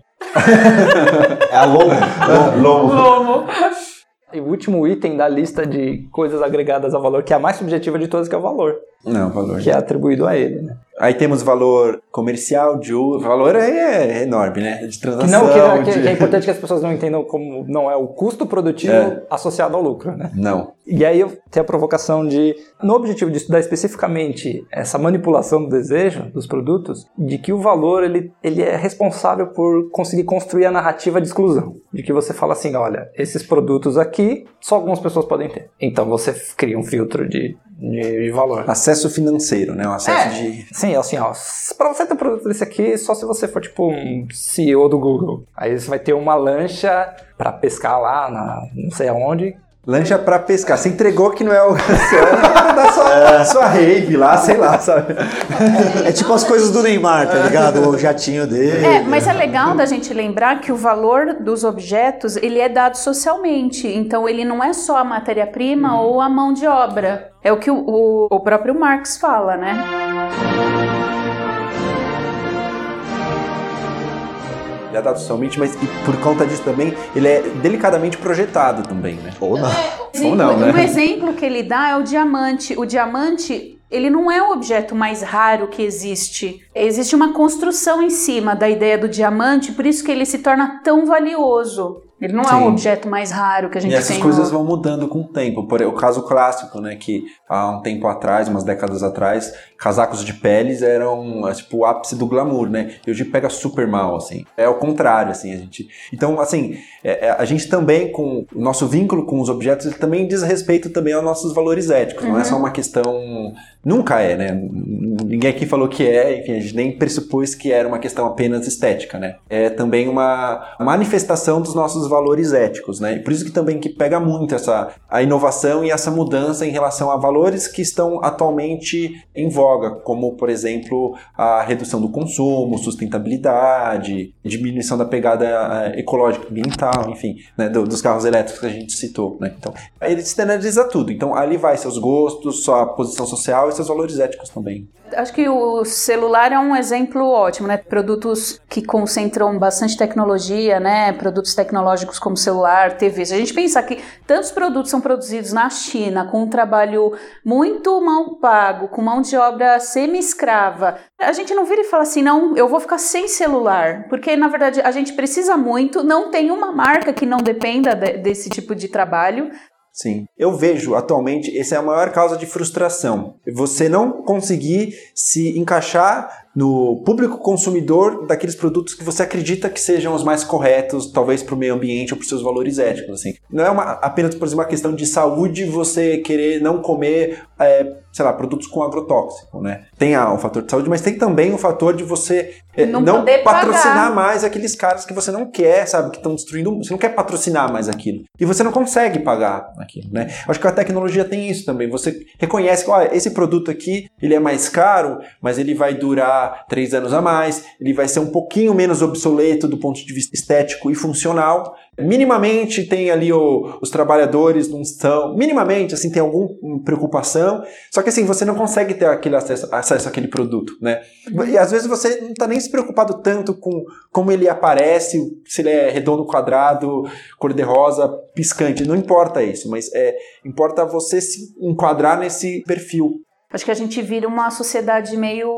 É a Lomo. Lomo. E o último item da lista de coisas agregadas ao valor, que é a mais subjetiva de todas, que é o valor, Não, valor. que é atribuído a ele. Né? Aí temos valor comercial, de uso. Valor é, é enorme, né? De transação. não, que, é- que- de- que é importante que as pessoas não entendam como não é o custo produtivo É. associado ao lucro, né? Não. E aí eu tenho a provocação de, no objetivo de estudar especificamente essa manipulação do desejo dos produtos, de que o valor ele, ele é responsável por conseguir construir a narrativa de exclusão. De que você fala assim, olha, esses produtos aqui só algumas pessoas podem ter. Então você cria um filtro de, de, de valor. Acesso financeiro, né? Um acesso É. de. Sim, assim, ó, pra você ter um produto desse aqui, só se você for tipo um CEO do Google. Aí você vai ter uma lancha pra pescar lá na não sei aonde, Lancha pra pescar. Você entregou que não é o. Você vai dar sua, sua rave lá, sei lá, sabe? É tipo as coisas do Neymar, tá ligado? O jatinho dele. É, mas é legal da gente lembrar que o valor dos objetos ele é dado socialmente. Então ele não é só a matéria-prima ou a mão de obra. É o que o, o, o próprio Marx fala, né? Ele é dado socialmente, mas e por conta disso também, ele é delicadamente projetado também, né? Ou não. Ou não, né? Um exemplo que ele dá é o diamante. O diamante, ele não é o objeto mais raro que existe. Existe uma construção em cima da ideia do diamante, por isso que ele se torna tão valioso. Ele não é Sim. o objeto mais raro que a gente E essas tem. coisas no- vão mudando com o tempo. Por, o caso clássico, né, que há um tempo atrás, umas décadas atrás, casacos de peles eram é, tipo o ápice do glamour, né? E hoje pega super mal, assim. É o contrário, assim, a gente. Então, assim, é- é, a gente também com o nosso vínculo com os objetos, ele também diz respeito também aos nossos valores éticos. Não é só uma questão, nunca é, né? Ninguém aqui falou que é, enfim, a gente nem pressupôs que era uma questão apenas estética, né? É também uma manifestação dos nossos valores éticos, né? E Por isso que também que pega muito essa a inovação e essa mudança em relação a valores que estão atualmente em voga, como por exemplo a redução do consumo, sustentabilidade, diminuição da pegada eh, ecológica, ambiental, enfim, né, do- dos carros elétricos que a gente citou, né? Então, ele externaliza tudo. Então, ali vai seus gostos, sua posição social e seus valores éticos também. Acho que o celular é um exemplo ótimo, né? Produtos que concentram bastante tecnologia, né? Produtos tecnológicos como celular, TV. Se a gente pensar que tantos produtos são produzidos na China com um trabalho muito mal pago, com mão de obra semi-escrava, a gente não vira e fala assim, não, eu vou ficar sem celular, porque na verdade a gente precisa muito, não tem uma marca que não dependa de- desse tipo de trabalho. Sim. Eu vejo atualmente, essa é a maior causa de frustração. Você não conseguir se encaixar no público consumidor daqueles produtos que você acredita que sejam os mais corretos, talvez para o meio ambiente ou para os seus valores éticos. Assim. Não é uma, apenas, por exemplo, uma questão de saúde você querer não comer, é, sei lá, produtos com agrotóxico, né? Tem ah, o fator de saúde, mas tem também o fator de você é, Não não, patrocinar pagar. mais aqueles caras que você não quer, sabe, que estão destruindo, você não quer patrocinar mais aquilo. E você não consegue pagar aquilo, né? Acho que a tecnologia tem isso também. Você reconhece que, olha, esse produto aqui, ele é mais caro, mas ele vai durar três anos a mais, ele vai ser um pouquinho menos obsoleto do ponto de vista estético e funcional. Minimamente tem ali o- os trabalhadores não estão, minimamente assim tem alguma preocupação, só que assim você não consegue ter aquele acesso, acesso àquele produto, né? E às vezes você não está nem se preocupado tanto com como ele aparece, se ele é redondo, quadrado, cor de rosa, piscante, não importa isso, mas é importa você se enquadrar nesse perfil. Acho que a gente vira uma sociedade meio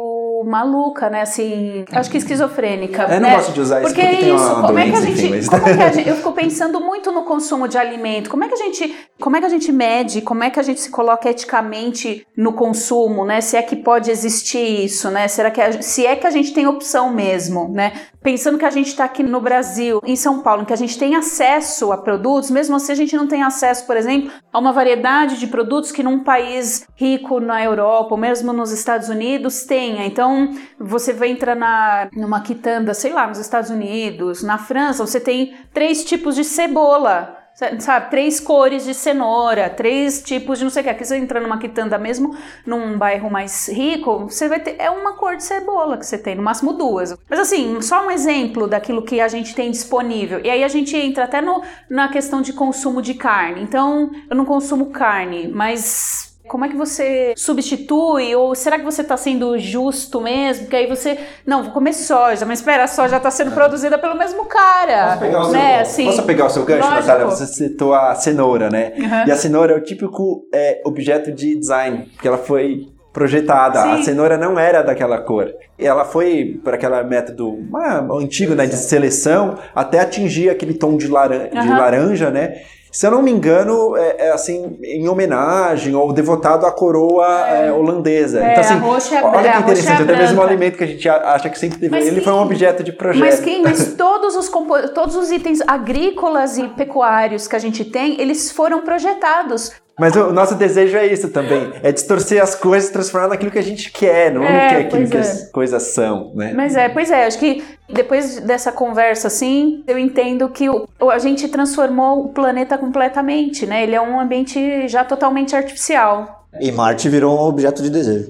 maluca, né? Assim, acho que esquizofrênica. Eu não né? gosto de usar isso Porque é isso, como é que a gente, enfim, mas- como é que a gente- eu fico pensando muito no consumo de alimento. Como é que a gente, como é que a gente mede, como é que a gente se coloca eticamente no consumo, né? Se é que pode existir isso, né? Será que a- se é que a gente tem opção mesmo, né? Pensando que a gente está aqui no Brasil, em São Paulo, em que a gente tem acesso a produtos, mesmo assim a gente não tem acesso, por exemplo, a uma variedade de produtos que num país rico na Europa, ou mesmo nos Estados Unidos, tenha. Então, você vai entrar na, numa quitanda, sei lá, nos Estados Unidos, na França, você tem três tipos de cebola. Sa- Sabe, três cores de cenoura, três tipos de não sei o que. Aqui você entra numa quitanda mesmo, num bairro mais rico, você vai ter. É uma cor de cebola que você tem, no máximo duas. Mas assim, só um exemplo daquilo que a gente tem disponível. E aí a gente entra até no, na questão de consumo de carne. Então, eu não consumo carne, mas como é que você substitui? Ou será que você está sendo justo mesmo? Que aí você. Não, vou comer soja, mas espera, a soja está sendo produzida pelo mesmo cara. Posso pegar o seu, né? assim, posso pegar o seu gancho, lógico. Natália? Você citou a cenoura, né? Uhum. E a cenoura é o típico é, objeto de design, porque ela foi projetada. A Sim. cenoura não era daquela cor. Ela foi por aquele método ah, antigo né, de seleção até atingir aquele tom de, laran de Aham. laranja, né? Se eu não me engano, é, é assim, em homenagem ou devotado à coroa é, holandesa. É, então, assim, é olha que roxa interessante, é até mesmo o alimento que a gente acha que sempre teve, Mas ele foi um objeto de projeto. Mas quem? Mas todos os, todos os itens agrícolas e pecuários que a gente tem, eles foram projetados. Mas o nosso desejo é isso também, é distorcer as coisas e transformar naquilo que a gente quer, não É, no que aquilo que é. as coisas são, né? Mas é, pois é, acho que depois dessa conversa assim, eu entendo que o- a gente transformou o planeta completamente, né? Ele é um ambiente já totalmente artificial. E Marte virou um objeto de desejo.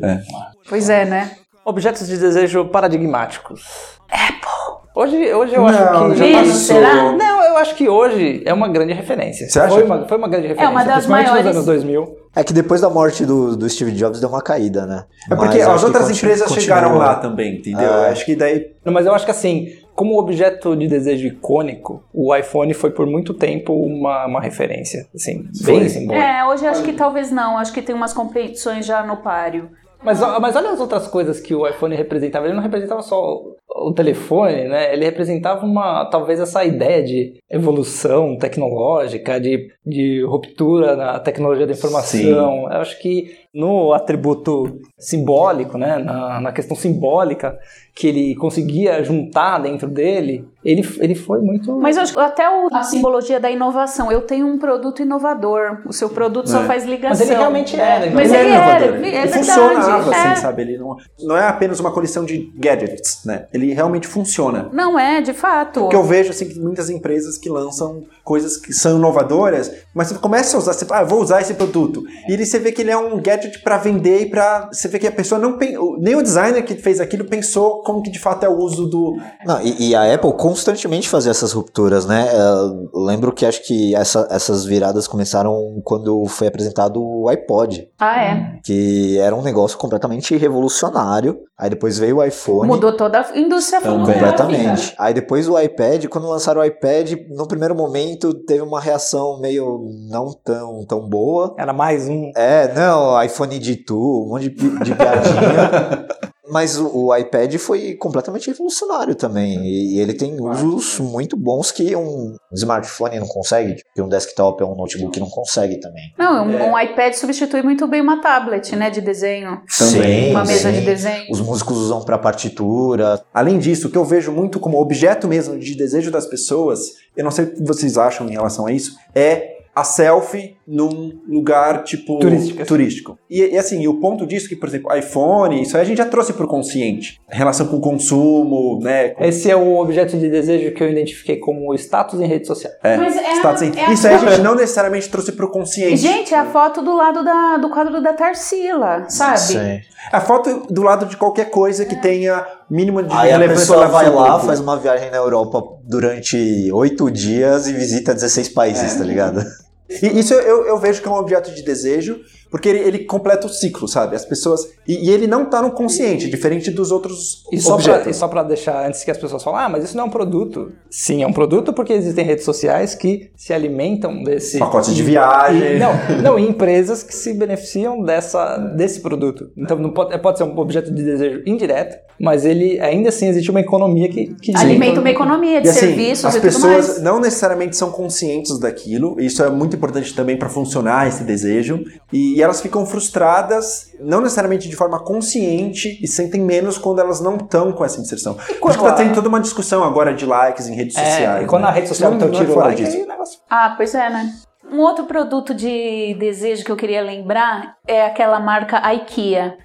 Pois é, né? Objetos de desejo paradigmáticos. Apple. Hoje, hoje eu Não, acho que. já passou. será? Não, acho que hoje é uma grande referência. Você acha? Foi uma, foi uma grande referência. uma das principalmente maiores. nos anos 2000. É que depois da morte do, do Steve Jobs deu uma caída, né? É porque Mas as outras continu- empresas chegaram lá também, entendeu? É. Acho que daí Não, Mas eu acho que assim, como objeto de desejo icônico, o iPhone foi por muito tempo uma, uma referência. Assim, bem Foi. simbólica. É, hoje acho que talvez não, acho que tem umas competições já no páreo. Mas, mas olha as outras coisas que o iPhone representava. Ele não representava só o telefone, né? Ele representava uma, talvez essa ideia de evolução tecnológica, de, de ruptura na tecnologia da informação. Eu acho que no atributo simbólico, né? Na, na questão simbólica que ele conseguia juntar dentro dele, ele, ele foi muito... Mas eu acho que até o- a simbologia da inovação. Eu tenho um produto inovador. O seu produto só É. faz ligação. Mas ele realmente era Mas ele ele é era, inovador. é ele verdade. funcionava, é. assim, sabe? Ele não, não é apenas uma coleção de gadgets, né? Ele realmente funciona. Não é, de fato. Porque eu vejo assim que muitas empresas que lançam coisas que são inovadoras, mas você começa a usar, você fala, ah, vou usar esse produto. E ele, você vê que ele é um gadget para vender e para você vê que a pessoa não pen- nem o designer que fez aquilo pensou como que de fato é o uso do Não, e, e a Apple constantemente fazia essas rupturas, né? Eu lembro que acho que essa- essas viradas começaram quando foi apresentado o iPod, Ah, é. que era um negócio completamente revolucionário. Aí depois veio o iPhone. Mudou toda a indústria Também. Completamente. Aí depois o iPad, quando lançaram o iPad, no primeiro momento teve uma reação meio não tão, tão boa. Era mais um... É, não, iPhone de tu, um monte de, de piadinha. Mas o, o iPad foi completamente revolucionário também. E, e ele tem usos muito bons que um smartphone não consegue, que um desktop ou um notebook não consegue também. Não, um, um iPad substitui muito bem uma tablet, né, de desenho. Sim, Uma mesa sim. de desenho. Os músicos usam para partitura. Além disso, o que eu vejo muito como objeto mesmo de desejo das pessoas, eu não sei o que vocês acham em relação a isso, é a selfie num lugar tipo Turístico. turístico. E, e, assim, o ponto disso é que, por exemplo, iPhone, isso aí a gente já trouxe pro consciente. Relação com o consumo, né? Esse é o objeto de desejo que eu identifiquei como status em rede social. É, Mas é a- status em- é a isso aí a gente não necessariamente trouxe pro consciente. Gente, é a foto do lado da- do quadro da Tarsila, sabe? Sim. A foto do lado de qualquer coisa que tenha mínimo de Aí a relevância pessoa vai lá, faz uma viagem na Europa durante oito dias e visita 16 países, tá ligado? E isso eu, eu vejo que é um objeto de desejo, porque ele, ele completa o ciclo, sabe? As pessoas. E, e ele não tá no consciente, diferente dos outros E só, pra, objetos. e só pra deixar, antes que as pessoas falem, ah, mas isso não é um produto. Sim, é um produto porque existem redes sociais que se alimentam desse... Pacote de viagem. E- não, não, e empresas que se beneficiam dessa, desse produto. Então não pode, pode ser um objeto de desejo indireto, mas ele ainda assim existe uma economia que, que Alimenta uma economia de E assim, serviços as e tudo pessoas mais. não necessariamente são conscientes daquilo, isso é muito importante também para funcionar esse desejo, e elas ficam frustradas, não necessariamente de forma consciente, e sentem menos quando elas não estão com essa inserção. Acho quando que tá a- tendo toda uma discussão agora de likes em redes É, sociais. e quando né? a rede social Não- então tira o fora like, disso. negócio... Ah, pois é, né? Um outro produto de desejo que eu queria lembrar é aquela marca IKEA,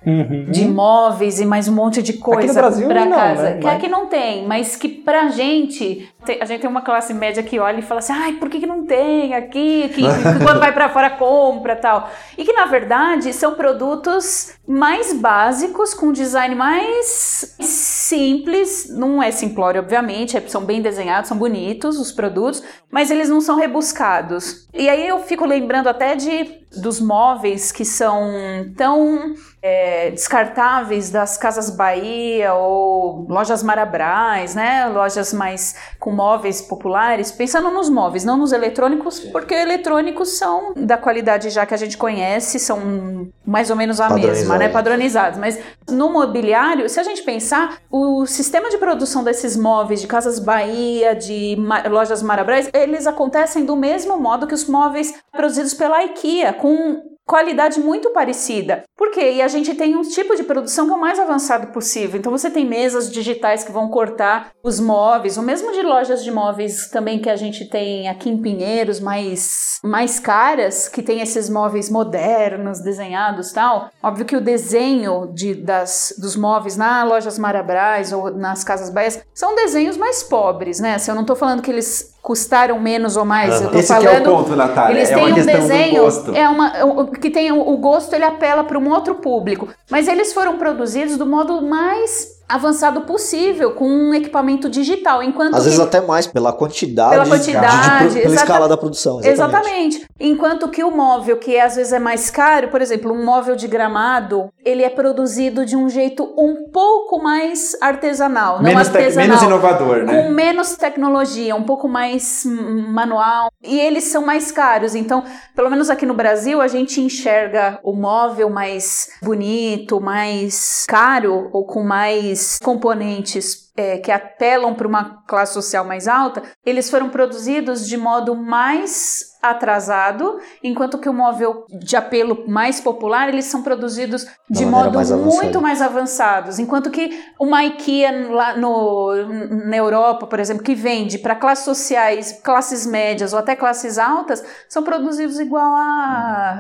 de móveis e mais um monte de coisa não, casa. né? Que aqui não tem, mas que pra gente, a gente tem uma classe média que olha e fala assim, ai, por que, que não tem aqui? Que, que quando vai pra fora compra tal. E que na verdade são produtos mais básicos, com design mais simples, não é simplório, obviamente, é- são bem desenhados, são bonitos os produtos, mas eles não são rebuscados. E aí eu fico lembrando até de dos móveis que são tão é, descartáveis das Casas Bahia ou lojas Marabras, né? Lojas mais com móveis populares, pensando nos móveis, não nos eletrônicos, porque eletrônicos são da qualidade já que a gente conhece, são mais ou menos a mesma, Padronizados. né? Padronizados. Mas no mobiliário, se a gente pensar, o sistema de produção desses móveis de Casas Bahia, de ma- lojas Marabras, eles acontecem do mesmo modo que os móveis produzidos pela IKEA, com qualidade muito parecida. Por quê? E a gente tem um tipo de produção que é o mais avançado possível. Então você tem mesas digitais que vão cortar os móveis, o mesmo de lojas de móveis também que a gente tem aqui em Pinheiros, mais, mais caras, que tem esses móveis modernos, desenhados tal. Óbvio que o desenho de, das, dos móveis na lojas Marabras ou nas Casas Baias são desenhos mais pobres, né? Se eu não tô falando que eles custaram menos ou mais, eu tô Esse que falando... é o ponto, Natália. Eles é têm um desenho, é uma o- que tem o, o gosto, ele apela para um outro público, mas eles foram produzidos do modo mais avançado possível com um equipamento digital, enquanto Às que vezes até mais pela quantidade, Pela de- quantidade, de, pela escala da produção. Exatamente. Exatamente. Enquanto que o móvel, que às vezes é mais caro, por exemplo, um móvel de gramado, ele é produzido de um jeito um pouco mais artesanal. Não menos, artesanal. menos inovador, né? com menos tecnologia, um pouco mais manual, e eles são mais caros. Então, pelo menos aqui no Brasil, a gente enxerga o móvel mais bonito, mais caro ou com mais componentes é, que apelam para uma classe social mais alta, eles foram produzidos de modo mais atrasado, enquanto que o móvel de apelo mais popular, eles são produzidos de modo mais muito mais avançados, enquanto que uma IKEA lá no, na Europa, por exemplo, que vende para classes sociais, classes médias ou até classes altas, são produzidos igual a,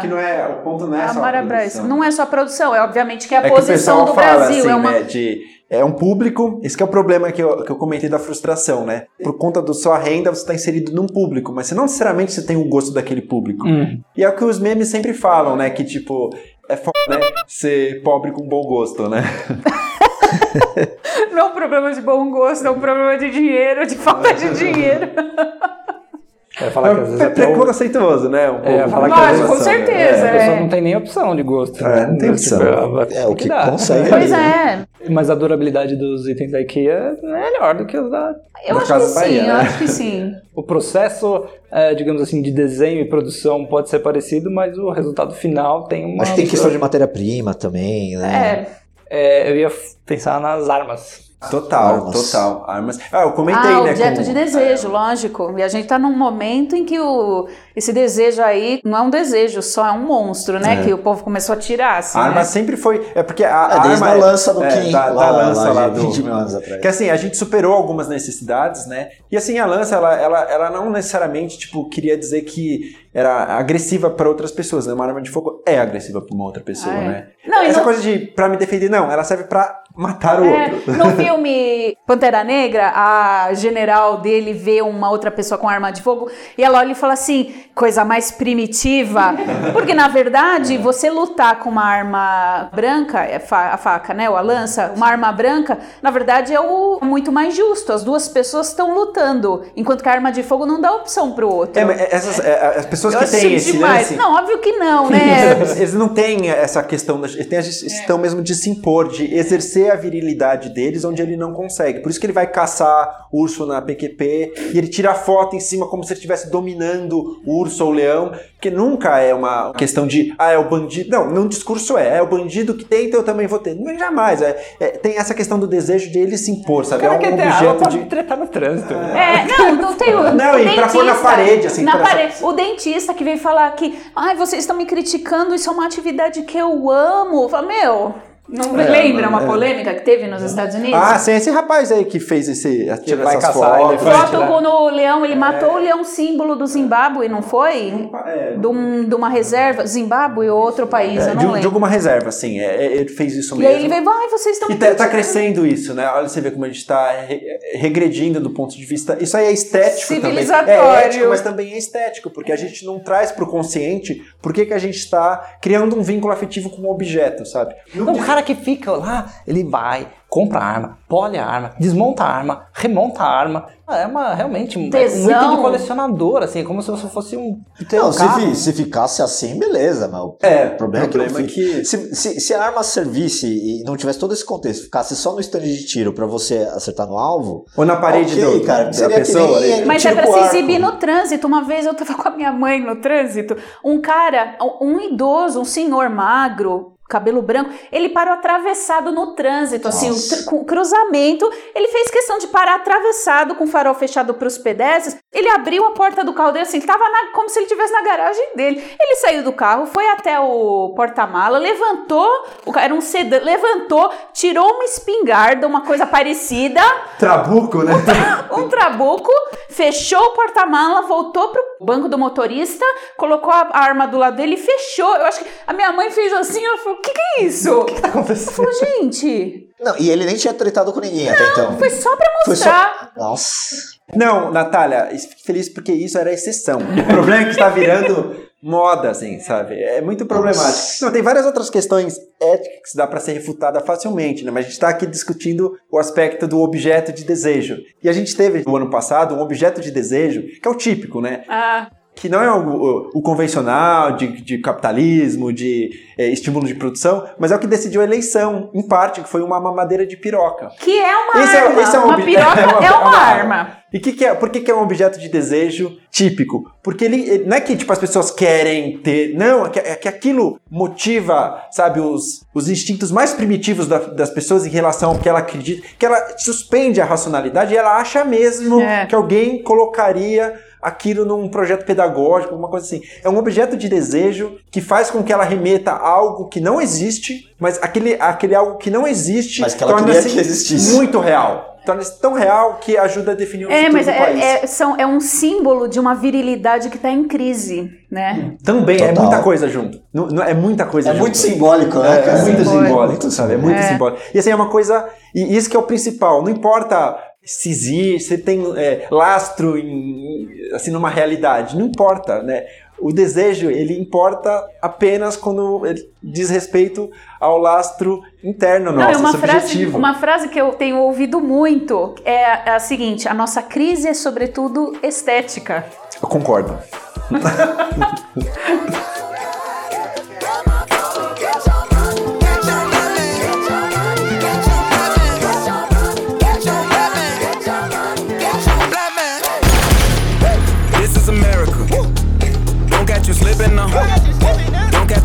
a, não é, o ponto não é a só a Marabras. produção. Não é só a produção, é obviamente que é a É que posição do fala Brasil. assim, é uma né, de é um público, esse que é o problema que eu, que eu comentei da frustração, né? Por conta da sua renda, você está inserido num público, mas você não necessariamente você tem o gosto daquele público. Hum. E é o que os memes sempre falam, né? Que tipo, é foda, né? Ser pobre com bom gosto, né? Não é um problema de bom gosto, é um problema de dinheiro, de falta de dinheiro. Ia falar que às vezes É preconceituoso, né? Um É, falar que Lógico, às vezes com certeza. a pessoa é. não tem nem opção de gosto. É, não tem Tipo, opção. ela É, o que dar. consegue. Pois é, Mas a durabilidade dos itens da IKEA é melhor do que os da... eu Da acho que Casa sim, Bahia, eu né? acho que sim. O processo, é, digamos assim, de desenho e produção pode ser parecido, mas o resultado final tem uma... Acho que tem questão de matéria-prima também, né? É, é, eu ia pensar nas armas. Total, Armas. total. Armas. Ah, eu comentei, ah, né? objeto de desejo, lógico. E a gente tá num momento em que o, esse desejo aí não é um desejo, só é um monstro, né? É. Que o povo começou a tirar, assim, A arma né? sempre foi. É porque a, É, desde arma a lança do é, Kim, Da, da lá, lança lá lá, do. 20 mil anos atrás. Que assim, a gente superou algumas necessidades, né? E assim, a lança, ela, ela, ela não necessariamente, tipo, queria dizer que era agressiva para outras pessoas, né? Uma arma de fogo é agressiva para uma outra pessoa, Ah, é. né? Não, Essa não- coisa de pra me defender, não, ela serve pra matar o É, outro. no filme Pantera Negra, a general dele vê uma outra pessoa com arma de fogo e ela olha e fala assim: coisa mais primitiva. Porque na verdade, você lutar com uma arma branca, é a faca, né? Ou a lança, uma arma branca, na verdade é o muito mais justo. As duas pessoas estão lutando, enquanto que a arma de fogo não dá opção pro outro. É, essas, é, as pessoas Eu que têm esse demais. lance. Não, óbvio que não, né? Eles, não têm essa questão, da, eles têm a questão mesmo de se impor, de exercer a virilidade deles onde ele não consegue. Por isso que ele vai caçar urso na PQP e ele tira a foto em cima como se ele estivesse dominando o urso ou o leão, porque nunca é uma questão de, ah, é o bandido. Não, no discurso é, é o bandido que tem, então eu também vou ter. Não é jamais. É, é- tem essa questão do desejo de ele se impor, sabe? É Cara, um quer ter arma objeto de. tretar no trânsito. É, não, não tem o. Não, o e pra pôr na parede, assim, Na pra- parede. O dentista que veio falar que, ai, vocês estão me criticando, isso é uma atividade que eu amo. Fala, meu, não É, lembra uma é. polêmica que teve nos Estados Unidos? Ah, sim, esse rapaz aí que fez esse. Tirou vai essas caçar fotos. elefante. Foto né? com o leão, ele matou o leão símbolo do Zimbábue, não foi? É, De, um- de uma reserva, Zimbábue ou outro país, É, eu não de, de lembro. alguma reserva, é, é, ele fez isso E mesmo. aí ele veio, ai, vocês estão E tá, tá criticando." crescendo isso, né? Olha você vê como a gente tá re- regredindo do ponto de vista. Isso aí é estético também. Civilizatório. É ético, mas também é estético, porque a gente não traz pro consciente por que, que a gente está criando um vínculo afetivo com o objeto, sabe? Não, o cara que fica lá, ele vai, compra a arma, pole a arma, desmonta a arma, remonta a arma. É uma, realmente, um, é um Tesão. item de colecionador, assim, é como se você fosse um... Não, um se, carro. fi- se ficasse assim, beleza, mas o É, o problema, o problema é que, é que- Se, se, se a arma servisse e não tivesse todo esse contexto, ficasse só no stand de tiro pra você acertar no alvo, Ou na parede Ok, do, cara, da seria que pessoa. nem- ali. Mas é pra se exibir no trânsito. Uma vez eu tava com a minha mãe no trânsito, um cara, um idoso, um senhor magro, cabelo branco, ele parou atravessado no trânsito, assim, o Nossa. tr- com o cruzamento. Ele fez questão de parar atravessado com o farol fechado pros pedestres. Ele abriu a porta do carro dele, assim, ele tava na- como se ele estivesse na garagem dele. Ele saiu do carro, foi até o porta-mala, levantou, o era um sedã, levantou, tirou uma espingarda, uma coisa parecida, Trabuco, né? um trabuco, fechou o porta-mala, voltou pro banco do motorista, colocou a arma do lado dele e fechou. Eu acho que a minha mãe fez assim, ela falou: o que, que é isso? O que, tá acontecendo? Falou, gente, Não, e ele nem tinha tretado com ninguém até então. foi só pra Foi só- mostrar. Nossa. Não, Natália, fique feliz porque isso era exceção. O problema é que está virando moda, assim, sabe? É muito problemático. Não, tem várias outras questões éticas que dá para ser refutada facilmente, né? Mas a gente está aqui discutindo o aspecto do objeto de desejo. E a gente teve no ano passado um objeto de desejo que é o típico, né? Ah, que não é o, o- o convencional de, de capitalismo, de é, estímulo de produção, mas é o que decidiu a eleição, em parte, que foi uma mamadeira de piroca. que é uma Esse é- arma. esse é um uma piroca é uma- é é uma, uma arma. E que que é, por que, que é um objeto de desejo típico? Porque ele, ele- não é que tipo, as pessoas querem ter. Não, é que, é que aquilo motiva, sabe, os, os instintos mais primitivos da- das pessoas em relação ao que ela acredita, que ela suspende a racionalidade e ela acha mesmo É. que alguém colocaria aquilo num projeto pedagógico, alguma coisa assim. É um objeto de desejo que faz com que ela remeta a algo que não existe, mas aquele, aquele algo que não existe Mas que ela torna-se que existisse. muito real. Torna-se tão real que ajuda a definir o É, mas do país. é, é, são, é um símbolo de uma virilidade que tá em crise, né? Também é Total. muita coisa junto. Não, não- é muita coisa É junto. muito simbólico, né, É, é muito Simbólico. simbólico, sabe? É muito É. simbólico. E assim, é uma coisa. E isso que é o principal. Não importa se existe, se tem é, lastro em, assim, numa realidade. Não importa, né? O desejo, ele importa apenas quando ele diz respeito ao lastro interno Não, nosso, é uma frase, subjetivo. uma frase que eu tenho ouvido muito é a seguinte: a nossa crise é sobretudo estética. Eu concordo.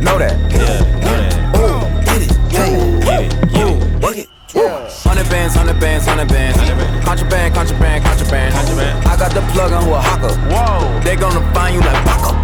Know that. Yeah, know that. Ooh, get it. Get it. Get it. Get it. Hundred bands, hundred bands, hundred bands. Contraband, contraband, contraband. I got the plug on who a hawker. Whoa. They gonna find you like Baka.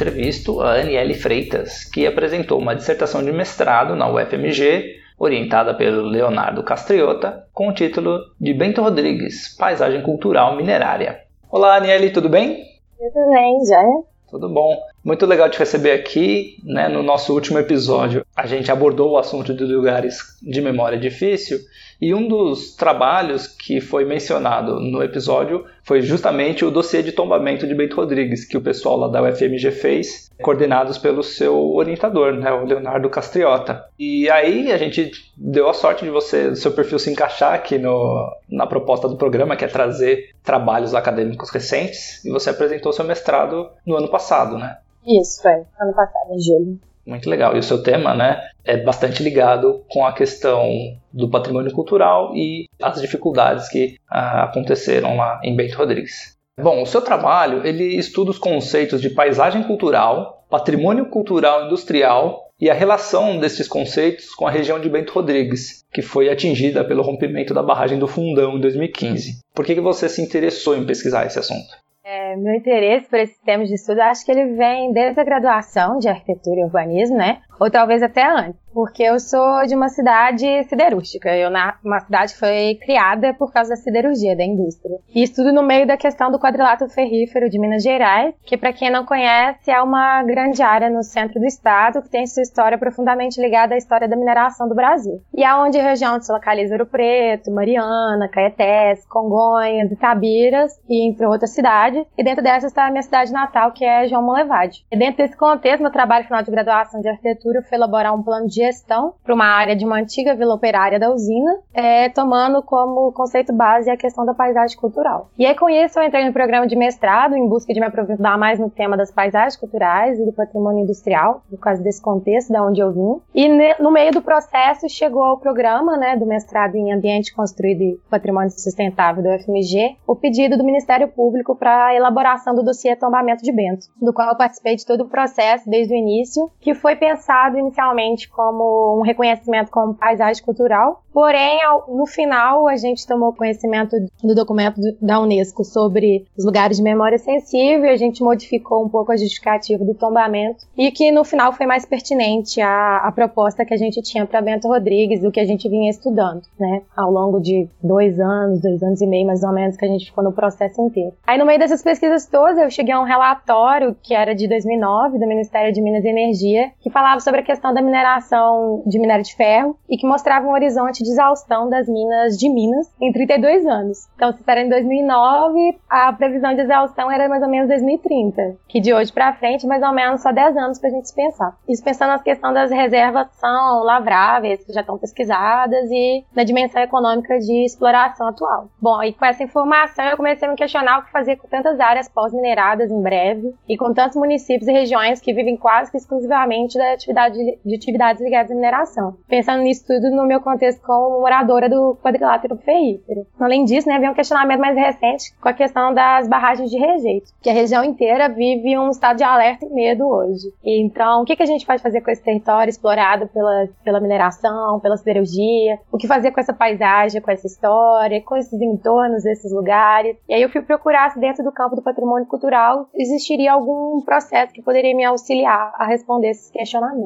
Entrevisto a Aniele Freitas, que apresentou uma dissertação de mestrado na UFMG, orientada pelo Leonardo Castriota, com o título de Bento Rodrigues, Paisagem Cultural Minerária. Olá, Aniele, tudo bem? Tudo bem, já? Tudo bom. Muito legal te receber aqui. Né? No nosso último episódio, a gente abordou o assunto de lugares de memória difícil e um dos trabalhos que foi mencionado no episódio foi justamente o dossiê de tombamento de Bento Rodrigues, que o pessoal lá da UFMG fez, coordenados pelo seu orientador, né, o Leonardo Castriota. E aí a gente deu a sorte de você, do seu perfil se encaixar aqui no, na proposta do programa, que é trazer trabalhos acadêmicos recentes, e você apresentou seu mestrado no ano passado, né? Isso, foi. Ano passado, em julho. Muito legal. E o seu tema, né, é bastante ligado com a questão do patrimônio cultural e as dificuldades que ah, aconteceram lá em Bento Rodrigues. Bom, o seu trabalho, ele estuda os conceitos de paisagem cultural, patrimônio cultural industrial e a relação desses conceitos com a região de Bento Rodrigues, que foi atingida pelo rompimento da barragem do Fundão em 2015. Por que, que você se interessou em pesquisar esse assunto? É, meu interesse por esses temas de estudo, acho que ele vem desde a graduação de arquitetura e urbanismo, né? Ou talvez até antes, porque eu sou de uma cidade siderúrgica. Eu na uma cidade foi criada por causa da siderurgia, da indústria. E estudo no meio da questão do quadrilátero ferrífero de Minas Gerais, que para quem não conhece é uma grande área no centro do estado que tem sua história profundamente ligada à história da mineração do Brasil. E é onde a região se localiza Ouro Preto, Mariana, Caetés, Congonhas, Itabiras e entre outras cidades. E dentro dessas está a minha cidade natal, que é João Molevade. E dentro desse contexto, meu trabalho final de graduação de arquitetura foi elaborar um plano de gestão para uma área de uma antiga vila operária da usina, é, tomando como conceito base a questão da paisagem cultural. E aí, com isso, eu entrei no programa de mestrado em busca de me aprofundar mais no tema das paisagens culturais e do patrimônio industrial, por causa desse contexto da onde eu vim. E no meio do processo chegou ao programa né, do mestrado em Ambiente Construído e Patrimônio Sustentável do UFMG o pedido do Ministério Público para a elaboração do dossiê Tombamento de Bento, do qual eu participei de todo o processo desde o início, que foi pensado pensado inicialmente como um reconhecimento como paisagem cultural, porém, no final, a gente tomou conhecimento do documento da Unesco sobre os lugares de memória sensível e a gente modificou um pouco a justificativa do tombamento e que no final foi mais pertinente à, à proposta que a gente tinha para Bento Rodrigues, do que a gente vinha estudando, né, ao longo de dois anos, dois anos e meio mais ou menos, que a gente ficou no processo inteiro. Aí, no meio dessas pesquisas todas, eu cheguei a um relatório que era de 2009, do Ministério de Minas e Energia, que falava sobre a questão da mineração de minério de ferro e que mostrava um horizonte de exaustão das minas de Minas em 32 anos. Então, se era em 2009, a previsão de exaustão era mais ou menos 2030, que de hoje para frente, mais ou menos só 10 anos para a gente pensar. Isso pensando na questão das reservas são lavráveis, que já estão pesquisadas, e na dimensão econômica de exploração atual. Bom, e com essa informação eu comecei a me questionar o que fazer com tantas áreas pós-mineradas em breve e com tantos municípios e regiões que vivem quase que exclusivamente da atividade atividade, de atividades ligadas à mineração. Pensando nisso tudo no meu contexto como moradora do quadrilátero ferrífero. Além disso, né, vem um questionamento mais recente com a questão das barragens de rejeito, que a região inteira vive um estado de alerta e medo hoje. Então, o que, a gente pode fazer com esse território explorado pela, pela mineração, pela siderurgia? O que fazer com essa paisagem, com essa história, com esses entornos desses lugares? E aí eu fui procurar se dentro do campo do patrimônio cultural existiria algum processo que poderia me auxiliar a responder esses questionamentos.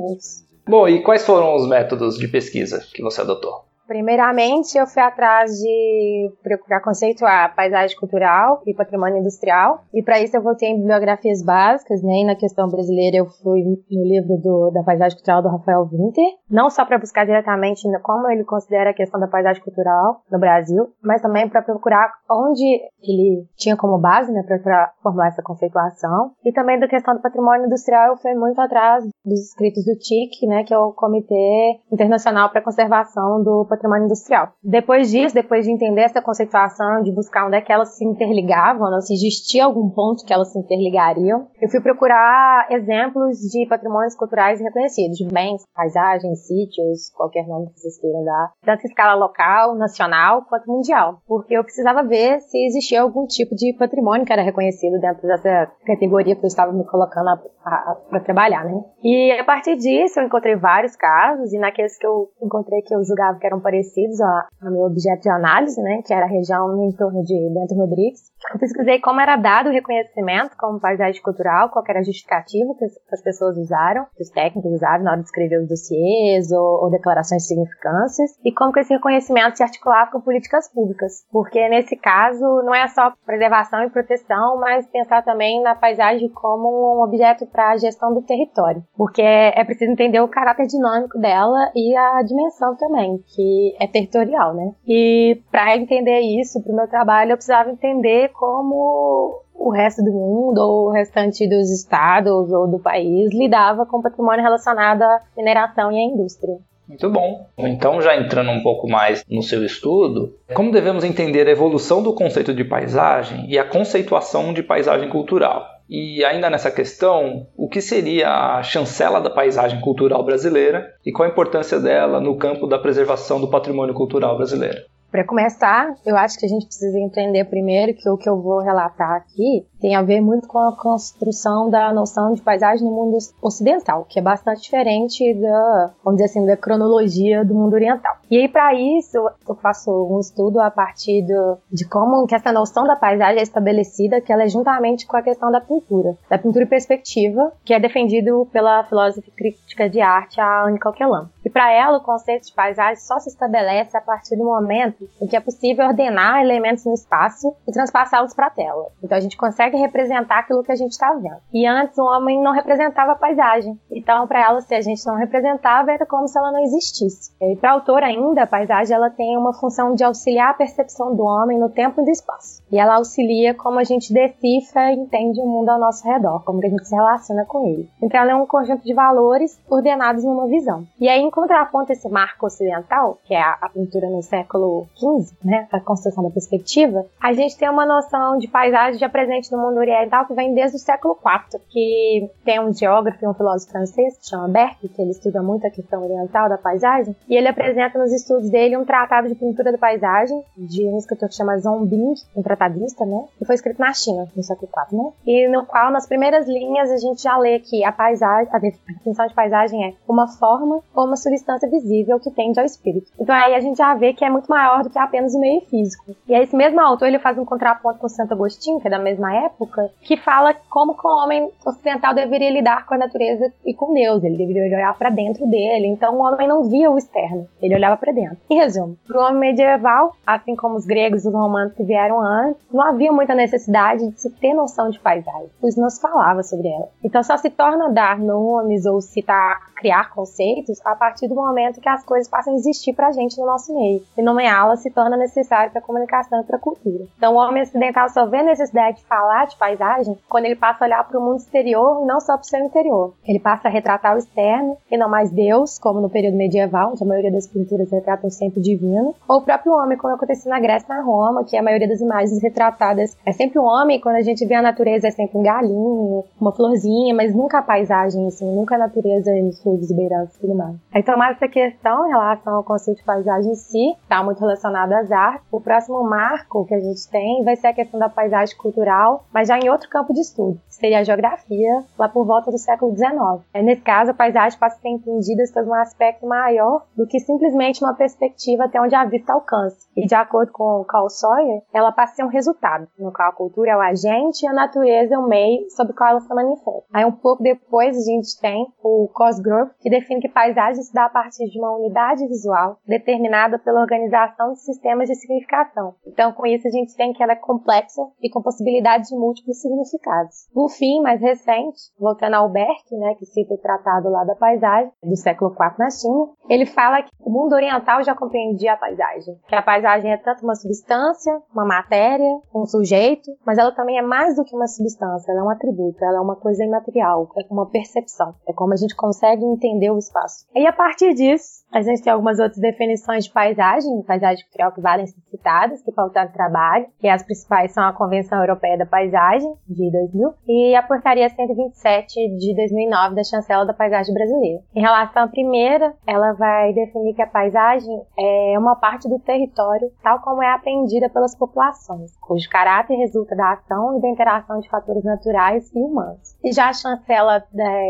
Bom, e quais foram os métodos de pesquisa que você adotou? Primeiramente, eu fui atrás de procurar conceituar paisagem cultural e patrimônio industrial, e para isso eu voltei em bibliografias básicas, né? E na questão brasileira eu fui no livro do, da paisagem cultural do Rafael Winter, não só para buscar diretamente como ele considera a questão da paisagem cultural no Brasil, mas também para procurar onde ele tinha como base, né, para formular essa conceituação, e também da questão do patrimônio industrial eu fui muito atrás dos escritos do TIC, né, que é o Comitê Internacional para a Conservação do patrimônio industrial. Depois disso, depois de entender essa conceituação, de buscar onde é que elas se interligavam, né, se existia algum ponto que elas se interligariam, eu fui procurar exemplos de patrimônios culturais reconhecidos, de bens, paisagens, sítios, qualquer nome que vocês queiram dar, tanto em escala local, nacional, quanto mundial, porque eu precisava ver se existia algum tipo de patrimônio que era reconhecido dentro dessa categoria que eu estava me colocando para trabalhar, né? E a partir disso eu encontrei vários casos, e naqueles que eu encontrei que eu julgava que eram parecidos ao meu objeto de análise, né, que era a região no entorno de Bento Rodrigues. Eu pesquisei como era dado o reconhecimento como paisagem cultural, qual era a justificativa que as pessoas usaram, que os técnicos usaram na hora de escrever os dossiês ou, ou declarações de significâncias, e como que esse reconhecimento se articulava com políticas públicas. Porque nesse caso não é só preservação e proteção, mas pensar também na paisagem como um objeto para a gestão do território. Porque é preciso entender o caráter dinâmico dela e a dimensão também, que é territorial, né? E para entender isso, para o meu trabalho, eu precisava entender como o resto do mundo ou o restante dos estados ou do país lidava com patrimônio relacionado à mineração e à indústria. Muito bom. Então, já entrando um pouco mais no seu estudo, como devemos entender a evolução do conceito de paisagem e a conceituação de paisagem cultural? E ainda nessa questão, o que seria a chancela da paisagem cultural brasileira e qual a importância dela no campo da preservação do patrimônio cultural brasileiro? Para começar, eu acho que a gente precisa entender primeiro que o que eu vou relatar aqui tem a ver muito com a construção da noção de paisagem no mundo ocidental, que é bastante diferente da, vamos dizer assim, da cronologia do mundo oriental. E aí, para isso, eu faço um estudo a partir do, de como que essa noção da paisagem é estabelecida, que ela é juntamente com a questão da pintura, da pintura e perspectiva, que é defendido pela filósofa crítica de arte, a Anne Coquelin. E para ela, o conceito de paisagem só se estabelece a partir do momento em que é possível ordenar elementos no espaço e transpassá-los para a tela. Então a gente consegue consegue representar aquilo que a gente está vendo. E antes o homem não representava a paisagem. Então, para ela, se a gente não representava, era como se ela não existisse. E para a autora ainda, a paisagem ela tem uma função de auxiliar a percepção do homem no tempo e no espaço. E ela auxilia como a gente decifra e entende o mundo ao nosso redor, como que a gente se relaciona com ele. Então, ela é um conjunto de valores ordenados numa visão. E aí, em contraponto esse marco ocidental, que é a, pintura no século XV, né, a construção da perspectiva, a gente tem uma noção de paisagem já presente no mundo oriental que vem desde o século IV, que tem um geógrafo e um filósofo francês que chama Berck, que ele estuda muito a questão oriental da paisagem, e ele apresenta nos estudos dele um tratado de pintura da paisagem de um escritor que chama Zhong Bing, um tratadista, né, que foi escrito na China, no século IV, né, e no qual nas primeiras linhas a gente já lê que a paisagem, a definição de paisagem é uma forma ou uma substância visível que tende ao espírito. Então aí a gente já vê que é muito maior do que apenas o meio físico. E aí esse mesmo autor ele faz um contraponto com Santo Agostinho, que é da mesma época, época que fala como que o homem ocidental deveria lidar com a natureza e com Deus. Ele deveria olhar para dentro dele. Então o homem não via o externo, ele olhava para dentro. Em resumo, para o homem medieval, assim como os gregos e os romanos que vieram antes, não havia muita necessidade de se ter noção de paisagem, pois não se falava sobre ela. Então só se torna dar nomes ou citar criar conceitos a partir partir do momento que as coisas passam a existir para a gente no nosso meio. E nomeá-las se torna necessário para a comunicação e para a cultura. Então, o homem ocidental só vê a necessidade de falar de paisagem quando ele passa a olhar para o mundo exterior e não só para o seu interior. Ele passa a retratar o externo e não mais Deus, como no período medieval, onde a maioria das pinturas retratam sempre o divino, ou o próprio homem, como aconteceu na Grécia e na Roma, que a maioria das imagens retratadas é sempre o homem, quando a gente vê a natureza é sempre um galinho, uma florzinha, mas nunca a paisagem, assim, nunca a natureza em sua exuberância e tudo mais. Aí, tomar essa questão em relação ao conceito de paisagem em si, está muito relacionado às artes. O próximo marco que a gente tem vai ser a questão da paisagem cultural, mas já em outro campo de estudo, seria a geografia, lá por volta do século XIX. É, nesse caso, a paisagem passa a ser entendida sob um aspecto maior do que simplesmente uma perspectiva até onde a vista alcança. E de acordo com Carl Sawyer, ela passa a ser um resultado, no qual a cultura é o agente e a natureza é o meio sob o qual ela se manifesta. Aí um pouco depois a gente tem o Cosgrove, que define que paisagem se dá a partir de uma unidade visual determinada pela organização de sistemas de significação. Então, com isso, a gente tem que ela é complexa e com possibilidade de múltiplos significados. Por fim, mais recente, voltando ao Berck, né, que cita o tratado lá da paisagem, do século IV na China, ele fala que o mundo oriental já compreendia a paisagem, que a paisagem é tanto uma substância, uma matéria, um sujeito, mas ela também é mais do que uma substância, ela é um atributo, ela é uma coisa imaterial, é uma percepção, é como a gente consegue entender o espaço. E a partir disso, a gente tem algumas outras definições de paisagem, paisagem cultural que valem ser citadas, que faltaram trabalho, e as principais são a Convenção Europeia da Paisagem, de 2000, e a Portaria 127 de 2009 da Chancela da Paisagem Brasileira. Em relação à primeira, ela vai definir que a paisagem é uma parte do território tal como é apreendida pelas populações, cujo caráter resulta da ação e da interação de fatores naturais e humanos. E já a chancela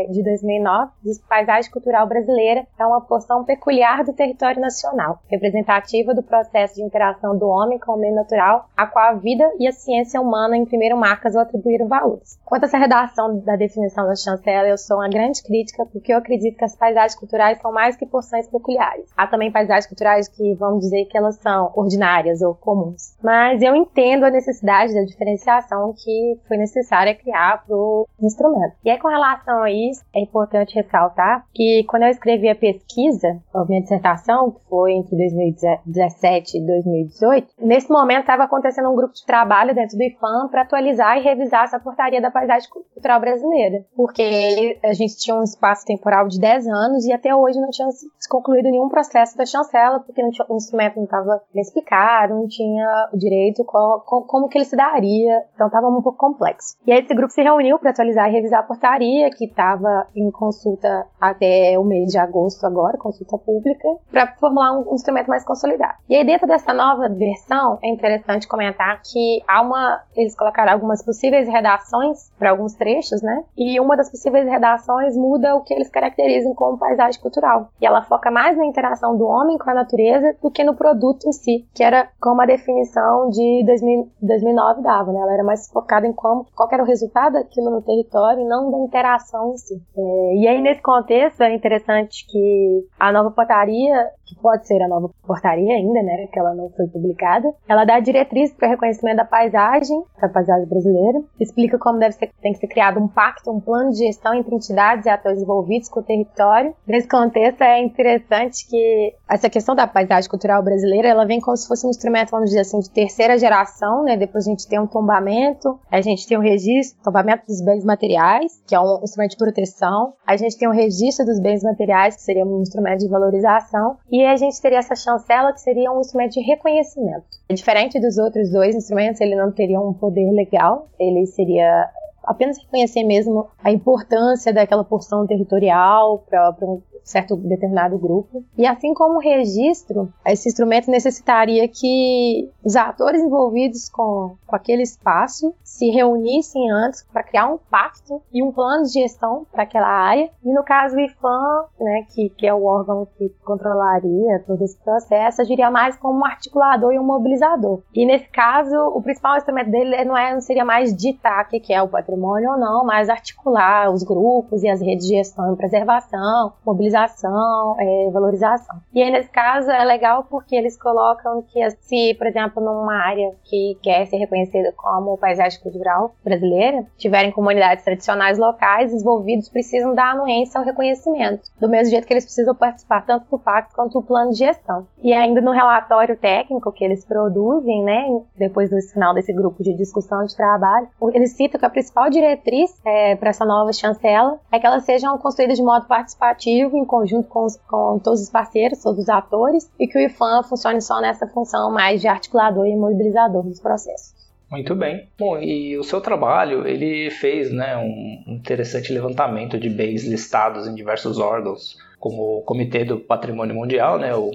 de 2009 diz que paisagem cultural brasileira é uma porção peculiar do território nacional, representativa do processo de interação do homem com o meio natural, a qual a vida e a ciência humana imprimiram marcas ou atribuíram valores. Quanto a essa redação da definição da chancela, eu sou uma grande crítica, porque eu acredito que as paisagens culturais são mais que porções peculiares. Há também paisagens culturais que vamos dizer que elas são ordinárias ou comuns. Mas eu entendo a necessidade da diferenciação que foi necessária criar para o instrumento. E aí, com relação a isso, é importante ressaltar que quando eu escrevi a pesquisa, a minha dissertação, que foi entre 2017 e 2018, nesse momento estava acontecendo um grupo de trabalho dentro do IFAM para atualizar e revisar essa portaria da paisagem cultural brasileira, porque a gente tinha um espaço temporal de 10 anos e até hoje não tinha se concluído nenhum processo da chancela, porque tinha, o instrumento não estava explicado, não tinha o direito, qual, como que ele se daria, então estava um pouco complexo. E aí esse grupo se reuniu para atualizar e revisar a portaria, que estava em consulta até o mês de agosto agora, consulta pública, para formular um instrumento mais consolidado. E aí dentro dessa nova versão, é interessante comentar que há uma, eles colocaram algumas possíveis redações para alguns trechos, né? E uma das possíveis redações muda o que eles caracterizam como paisagem cultural. E ela foca mais na interação do homem com a natureza do que no produto em si, que era como a definição de 2000, 2009 dava, né? Ela era mais focada em como, qual era o resultado daquilo no território e não da interação em si. É, e aí, nesse contexto, é interessante que a nova portaria, que pode ser a nova portaria ainda, né? Que ela não foi publicada, ela dá diretriz para o reconhecimento da paisagem, da paisagem brasileira, explica como deve ser, tem que ser criado um pacto, um plano de gestão entre entidades e atores envolvidos com o território. Nesse contexto, é interessante que essa questão da paisagem cultural brasileira, ela vem como se fosse um instrumento, vamos dizer assim, de terceira geração, né? Depois a gente tem um tombamento, a gente tem um registro, tombamento dos bens materiais, que é um instrumento de proteção, a gente tem um registro dos bens materiais, que seria um instrumento de valorização, e a gente teria essa chancela, que seria um instrumento de reconhecimento. Diferente dos outros dois instrumentos, ele não teria um poder legal, ele seria apenas reconhecer mesmo a importância daquela porção territorial para um certo determinado grupo. E assim como o registro, esse instrumento necessitaria que os atores envolvidos com, com aquele espaço se reunissem antes para criar um pacto e um plano de gestão para aquela área. E no caso do IFAM, né, que, que é o órgão que controlaria todo esse processo, agiria mais como um articulador e um mobilizador. E nesse caso, o principal instrumento dele não, é, não seria mais ditar o que é o patrimônio ou não, mas articular os grupos e as redes de gestão e preservação, mobilizar utilização, é, valorização. E aí, nesse caso, é legal porque eles colocam que, se, por exemplo, numa área que quer ser reconhecida como paisagem cultural brasileira, tiverem comunidades tradicionais locais, os envolvidos precisam dar anuência ao reconhecimento, do mesmo jeito que eles precisam participar tanto do pacto quanto do plano de gestão. E ainda no relatório técnico que eles produzem, né, depois do final desse grupo de discussão de trabalho, eles citam que a principal diretriz é, para essa nova chancela é que elas sejam construídas de modo participativo, conjunto com, os, com todos os parceiros, todos os atores, e que o IFAM funcione só nessa função mais de articulador e mobilizador dos processos. Muito bem. Bom, e o seu trabalho, ele fez né, um interessante levantamento de bens listados em diversos órgãos, como o Comitê do Patrimônio Mundial, né, o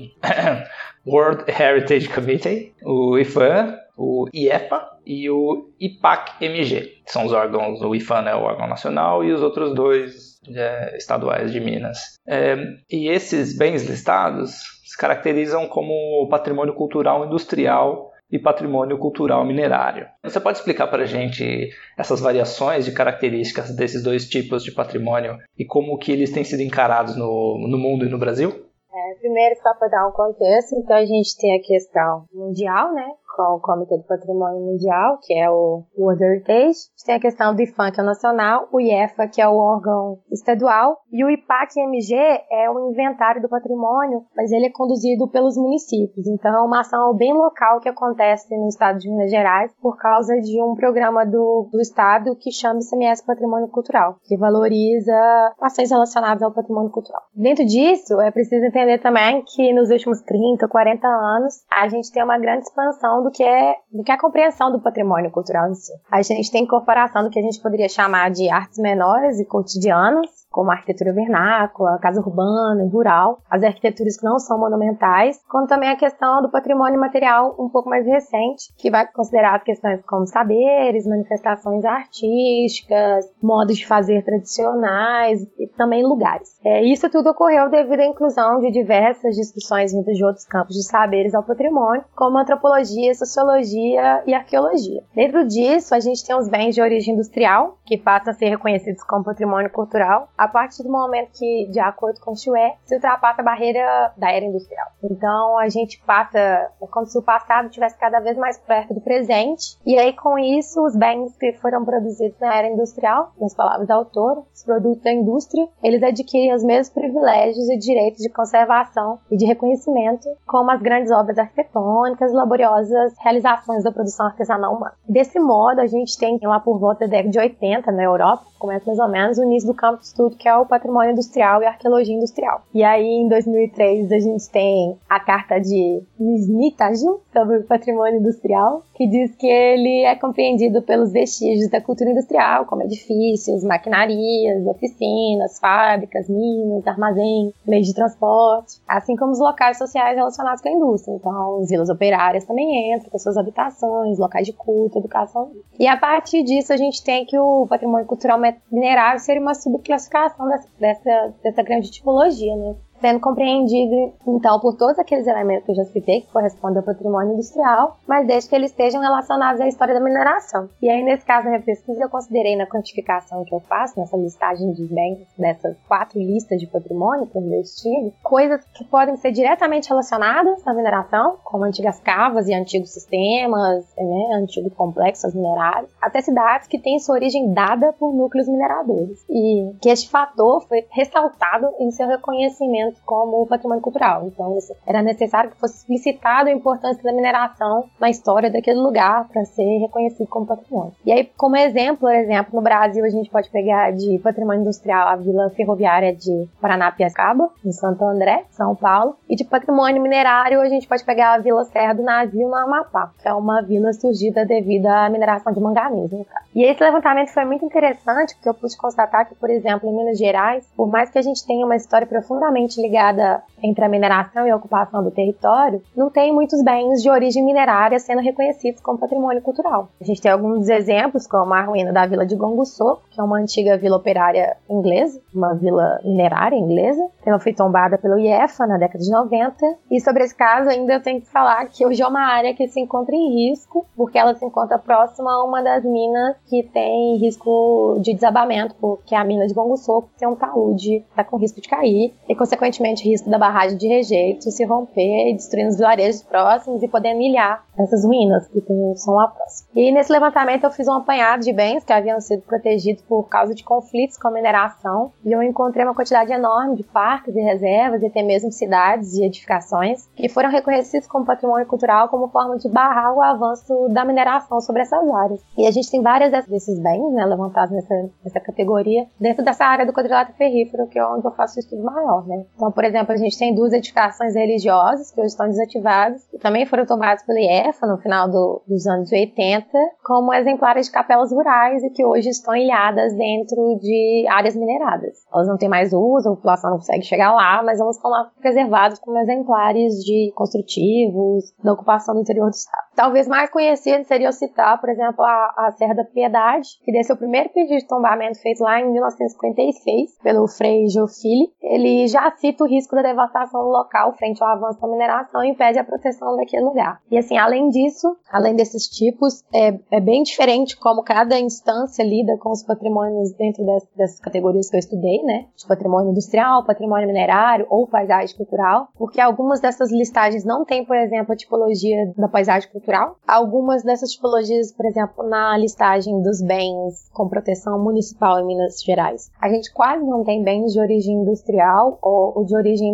World Heritage Committee, o IFAM, o IEPA e o IPAC-MG, são os órgãos, o IFAM é o órgão nacional e os outros dois é, estaduais de Minas. É, e esses bens listados se caracterizam como patrimônio cultural industrial e patrimônio cultural minerário. Você pode explicar para a gente essas variações de características desses dois tipos de patrimônio e como que eles têm sido encarados no, no mundo e no Brasil? É, primeiro, só para dar um contexto, então a gente tem a questão mundial, né, com o Comitê do Patrimônio Mundial, que é o World Heritage. Tem a questão do IFAM, que é o nacional, o IEFA, que é o órgão estadual, e o IPAC-MG é o inventário do patrimônio, mas ele é conduzido pelos municípios. Então é uma ação bem local que acontece no estado de Minas Gerais por causa de um programa do, do estado que chama ICMS Patrimônio Cultural, que valoriza ações relacionadas ao patrimônio cultural. Dentro disso, é preciso entender também que nos últimos 30, 40 anos, a gente tem uma grande expansão do que é, do que é a compreensão do patrimônio cultural em si. A gente tem incorporação do que a gente poderia chamar de artes menores e cotidianas, como a arquitetura vernácula, casa urbana e rural, as arquiteturas que não são monumentais, como também a questão do patrimônio material um pouco mais recente, que vai considerar questões como saberes, manifestações artísticas, modos de fazer tradicionais e também lugares. É, isso tudo ocorreu devido à inclusão de diversas discussões vindas de outros campos de saberes ao patrimônio, como antropologia, sociologia e arqueologia. Dentro disso, a gente tem os bens de origem industrial, que passam a ser reconhecidos como patrimônio cultural, a partir do momento que, de acordo com o Chue, se ultrapassa a barreira da era industrial. Então a gente passa, é como se o passado estivesse cada vez mais perto do presente, e aí com isso os bens que foram produzidos na era industrial, nas palavras da autora, os produtos da indústria, eles adquirem os mesmos privilégios e direitos de conservação e de reconhecimento, como as grandes obras arquitetônicas, laboriosas realizações da produção artesanal humana. Desse modo, a gente tem lá por volta da década de 80 na Europa, começa mais ou menos o início do campo de estudo que é o patrimônio industrial e arqueologia industrial. E aí, em 2003, a gente tem a carta de Nisnitajin sobre o patrimônio industrial, que diz que ele é compreendido pelos vestígios da cultura industrial, como edifícios, maquinarias, oficinas, fábricas, minas, armazéns, meios de transporte, assim como os locais sociais relacionados com a indústria. Então, as vilas operárias também entram, com suas habitações, locais de culto, educação. E a partir disso, a gente tem que o patrimônio cultural minerário seria uma subclassificação dessa, dessa, dessa grande tipologia, né? Sendo compreendido, então, por todos aqueles elementos que eu já citei, que correspondem ao patrimônio industrial, mas desde que eles estejam relacionados à história da mineração. E aí, nesse caso, na minha pesquisa, eu considerei na quantificação que eu faço, nessa listagem de bens, dessas quatro listas de patrimônio que eu investigo, coisas que podem ser diretamente relacionadas à mineração, como antigas cavas e antigos sistemas, né, antigos complexos minerários, até cidades que têm sua origem dada por núcleos mineradores. E que este fator foi ressaltado em seu reconhecimento como patrimônio cultural. Então, era necessário que fosse explicitado a importância da mineração na história daquele lugar para ser reconhecido como patrimônio. E aí, como exemplo, por exemplo, no Brasil, a gente pode pegar de patrimônio industrial a Vila Ferroviária de Paranapiacaba, em Santo André, São Paulo, e de patrimônio minerário, a gente pode pegar a Vila Serra do Navio, no Amapá, que é uma vila surgida devido à mineração de manganês, E esse levantamento foi muito interessante, porque eu pude constatar que, por exemplo, em Minas Gerais, por mais que a gente tenha uma história profundamente ligada entre a mineração e a ocupação do território, não tem muitos bens de origem minerária sendo reconhecidos como patrimônio cultural. A gente tem alguns exemplos, como a ruína da vila de Gongussô, que é uma antiga vila operária inglesa, uma vila minerária inglesa. Ela foi tombada pelo IEFA na década de 90. E sobre esse caso, ainda eu tenho que falar que hoje é uma área que se encontra em risco, porque ela se encontra próxima a uma das minas que tem risco de desabamento, porque a mina de Bongo Soco tem um talude, está com risco de cair, e consequentemente risco da barragem de rejeito se romper, destruindo os vilarejos próximos e podendo ilhar essas ruínas que são lá próximas. E nesse levantamento eu fiz um apanhado de bens que haviam sido protegidos por causa de conflitos com a mineração, e eu encontrei uma quantidade enorme de parques e reservas, e até mesmo cidades e edificações, que foram reconhecidos como patrimônio cultural como forma de barrar o avanço da mineração sobre essas áreas. E a gente tem várias desses bens né, levantados nessa, nessa categoria dentro dessa área do quadrilátero ferrífero, que é onde eu faço o estudo maior. Né? Então, por exemplo, a gente tem duas edificações religiosas que hoje estão desativadas, que também foram tomadas pelo IEFA no final do, dos anos 80, como exemplares de capelas rurais e que hoje estão ilhadas dentro de áreas mineradas. Elas não têm mais uso, a população não consegue chegar lá, mas elas estão lá preservadas como exemplares de construtivos da ocupação do interior do estado. Talvez mais conhecido seria eu citar, por exemplo, a, a Serra da Piedade, que desse o primeiro pedido de tombamento feito lá em 1956 pelo Frei Jofili. Ele já cita o risco da devastação local frente ao avanço da mineração e impede a proteção daquele lugar. E assim, além disso, além desses tipos, é, é bem diferente como cada instância lida com os patrimônios dentro das, dessas categorias que eu estudei, né? De patrimônio industrial, patrimônio minerário ou paisagem cultural, porque algumas dessas listagens não têm, por exemplo, a tipologia da paisagem cultural. Algumas dessas tipologias, por exemplo, na listagem dos bens com proteção municipal em Minas Gerais, a gente quase não tem bens de origem industrial ou, de origem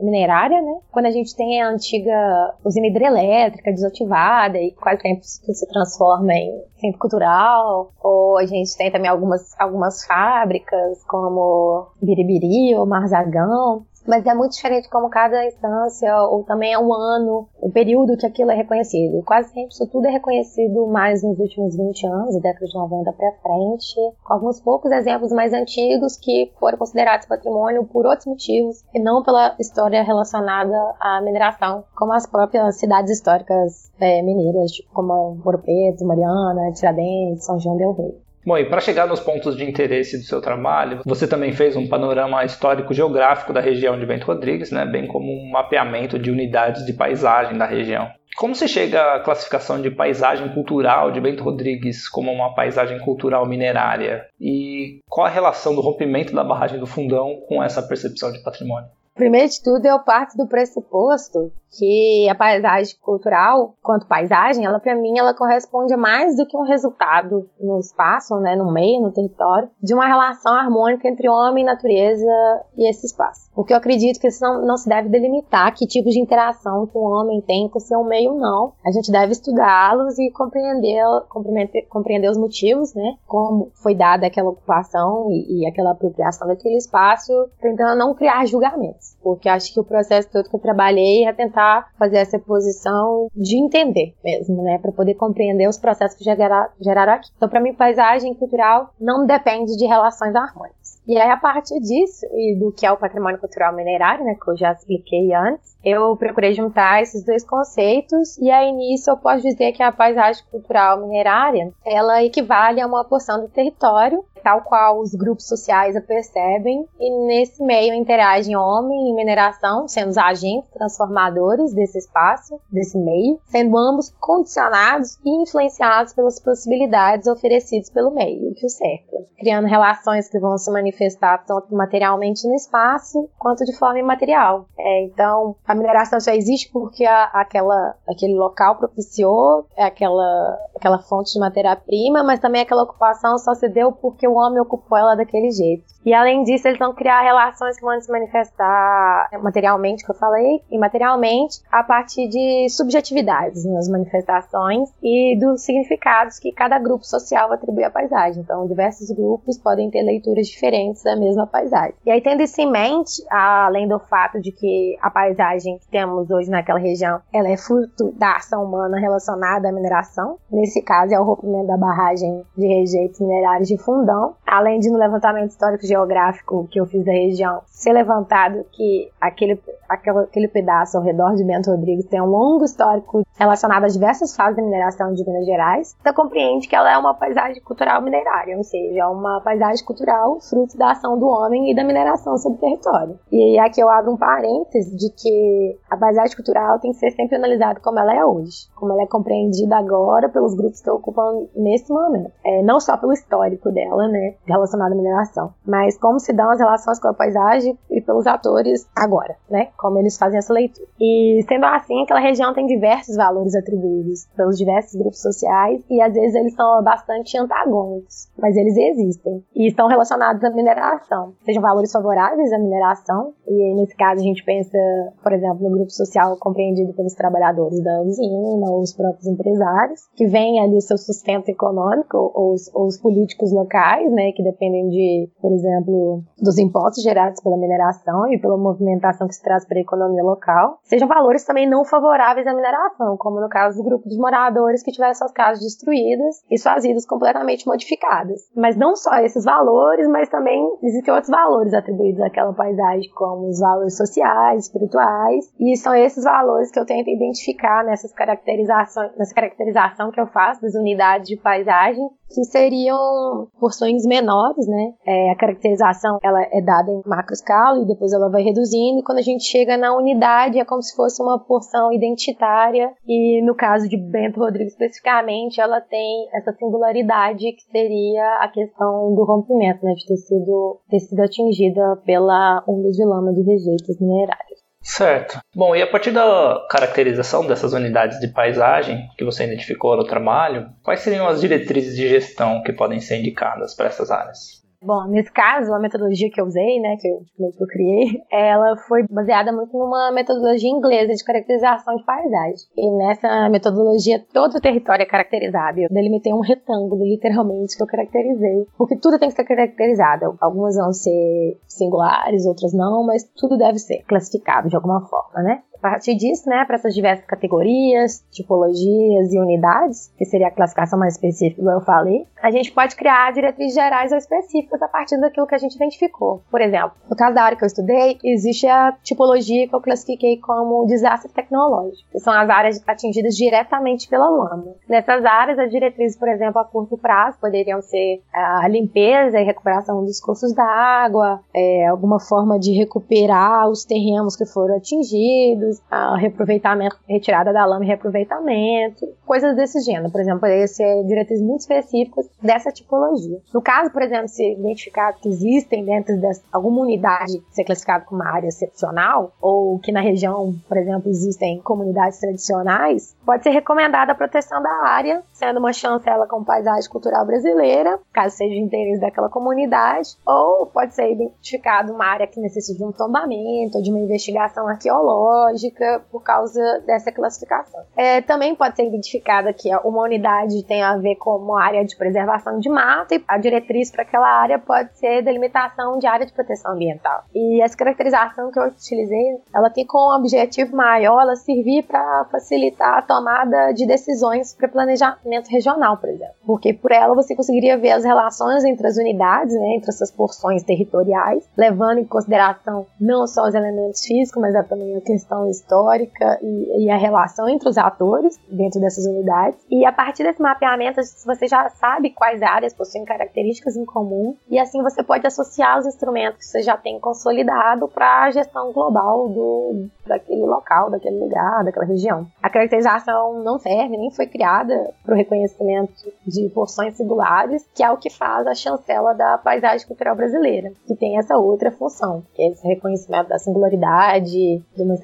minerária, né? Quando a gente tem a antiga usina hidrelétrica desativada e quase sempre se transforma em centro cultural, ou a gente tem também algumas, algumas fábricas como Biribiri ou Marzagão, mas é muito diferente como cada instância, ou também é um ano, o período que aquilo é reconhecido. quase sempre isso tudo é reconhecido mais nos últimos 20 anos, década de 90 para frente, com alguns poucos exemplos mais antigos que foram considerados patrimônio por outros motivos, e não pela história relacionada à mineração, como as próprias cidades históricas é, mineiras, tipo como Ouro Preto, Mariana, Tiradentes, São João del Rei. Bom, e para chegar nos pontos de interesse do seu trabalho, você também fez um panorama histórico-geográfico da região de Bento Rodrigues, né, bem como um mapeamento de unidades de paisagem da região. Como se chega à classificação de paisagem cultural de Bento Rodrigues como uma paisagem cultural minerária? E qual a relação do rompimento da barragem do Fundão com essa percepção de patrimônio? Primeiro de tudo, eu parto do pressuposto que a paisagem cultural, quanto paisagem, ela para mim ela corresponde mais do que um resultado no espaço, né, no meio, no território, de uma relação harmônica entre homem, natureza e esse espaço. Porque eu acredito que isso não, não se deve delimitar que tipo de interação que o homem tem com o seu meio, não. A gente deve estudá-los e compreender, compreender, compreender os motivos, né, como foi dada aquela ocupação e, e aquela apropriação daquele espaço, tentando não criar julgamentos. Porque acho que o processo todo que eu trabalhei é tentar fazer essa posição de entender mesmo, né, para poder compreender os processos que geraram, geraram aqui. Então, para mim, paisagem cultural não depende de relações harmônicas. E aí, a partir disso e do que é o patrimônio cultural minerário, né, que eu já expliquei antes, eu procurei juntar esses dois conceitos e aí nisso eu posso dizer que a paisagem cultural minerária, ela equivale a uma porção do território tal qual os grupos sociais a percebem, e nesse meio interagem homem e mineração, sendo os agentes transformadores desse espaço, desse meio, sendo ambos condicionados e influenciados pelas possibilidades oferecidas pelo meio que o cerca, criando relações que vão se manifestar tanto materialmente no espaço quanto de forma imaterial. É, então, a mineração só existe porque a, aquela, aquele local propiciou aquela, aquela fonte de matéria-prima, mas também aquela ocupação só se deu porque o o homem ocupou ela daquele jeito. E além disso, eles vão criar relações que vão se manifestar materialmente, que eu falei, e materialmente, a partir de subjetividades nas manifestações e dos significados que cada grupo social atribui à paisagem. Então, diversos grupos podem ter leituras diferentes da mesma paisagem. E aí, tendo isso em mente, além do fato de que a paisagem que temos hoje naquela região, ela é fruto da ação humana relacionada à mineração, nesse caso é o rompimento da barragem de rejeitos minerários de Fundão, além de no levantamento histórico geográfico que eu fiz da região, ser levantado que aquele, aquele, pedaço ao redor de Bento Rodrigues tem um longo histórico relacionado a diversas fases da mineração de Minas Gerais, você compreende que ela é uma paisagem cultural minerária, ou seja, é uma paisagem cultural fruto da ação do homem e da mineração sobre o território. E aqui eu abro um parêntese de que a paisagem cultural tem que ser sempre analisada como ela é hoje, como ela é compreendida agora pelos grupos que ocupam nesse momento. É, não só pelo histórico dela, né, relacionado à mineração, mas como se dão as relações com a paisagem e pelos atores agora, né, como eles fazem essa leitura. E sendo assim, aquela região tem diversos valores atribuídos pelos diversos grupos sociais e às vezes eles são bastante antagônicos, mas eles existem e estão relacionados à mineração, sejam valores favoráveis à mineração e nesse caso a gente pensa, por exemplo, no grupo social compreendido pelos trabalhadores da usina ou os próprios empresários que vêm ali o seu sustento econômico ou os, ou os políticos locais, né, que dependem de, por exemplo, dos impostos gerados pela mineração e pela movimentação que se traz para a economia local, sejam valores também não favoráveis à mineração, como no caso do grupo de moradores que tiveram suas casas destruídas e suas vidas completamente modificadas. Mas não só esses valores, mas também existem outros valores atribuídos àquela paisagem, como os valores sociais, espirituais, e são esses valores que eu tento identificar nessas caracterizações, nessa caracterização que eu faço das unidades de paisagem que seriam porções menores, né? É, a caracterização ela é dada em macro escala e depois ela vai reduzindo. E quando a gente chega na unidade é como se fosse uma porção identitária e no caso de Bento Rodrigues especificamente ela tem essa singularidade que seria a questão do rompimento, né? De ter sido, ter sido atingida pela onda de lama de rejeitos minerários. Certo. Bom, e a partir da caracterização dessas unidades de paisagem que você identificou no trabalho, quais seriam as diretrizes de gestão que podem ser indicadas para essas áreas? Bom, nesse caso, a metodologia que eu usei, né, que eu, que eu criei, ela foi baseada muito numa metodologia inglesa de caracterização de paisagem. E nessa metodologia, todo o território é caracterizado. Eu delimitei um retângulo, literalmente, que eu caracterizei. Porque tudo tem que ser caracterizado. Algumas vão ser singulares, outras não, mas tudo deve ser classificado de alguma forma, né? Partir disso, né, para essas diversas categorias, tipologias e unidades, que seria a classificação mais específica, como eu falei, a gente pode criar diretrizes gerais ou específicas a partir daquilo que a gente identificou. Por exemplo, no caso da área que eu estudei, existe a tipologia que eu classifiquei como desastre tecnológico, que são as áreas atingidas diretamente pela lama. Nessas áreas, as diretrizes, por exemplo, a curto prazo poderiam ser a limpeza e recuperação dos cursos da água, é, alguma forma de recuperar os terrenos que foram atingidos, a reaproveitamento, retirada da lama e reaproveitamento, coisas desse gênero. Por exemplo, poderia ser diretrizes muito específicas dessa tipologia. No caso, por exemplo, se identificar que existem dentro de alguma unidade ser classificada como uma área excepcional, ou que na região, por exemplo, existem comunidades tradicionais, pode ser recomendada a proteção da área, sendo uma chancela com paisagem cultural brasileira, caso seja de interesse daquela comunidade, ou pode ser identificada uma área que necessite de um tombamento de uma investigação arqueológica, por causa dessa classificação. É, também pode ser identificada que uma unidade tem a ver com uma área de preservação de mata e a diretriz para aquela área pode ser delimitação de área de proteção ambiental. E essa caracterização que eu utilizei, ela tem como objetivo maior ela servir para facilitar a tomada de decisões para planejamento regional, por exemplo. Porque por ela você conseguiria ver as relações entre as unidades, né, entre essas porções territoriais, levando em consideração não só os elementos físicos, mas também a questão histórica e, e, a relação entre os atores dentro dessas unidades. E a partir desse mapeamento, você já sabe quais áreas possuem características em comum e assim você pode associar os instrumentos que você já tem consolidado para a gestão global do, daquele local, daquele lugar, daquela região. A caracterização não serve nem foi criada para o reconhecimento de porções singulares, que é o que faz a chancela da paisagem cultural brasileira, que tem essa outra função, que é esse reconhecimento da singularidade, de uma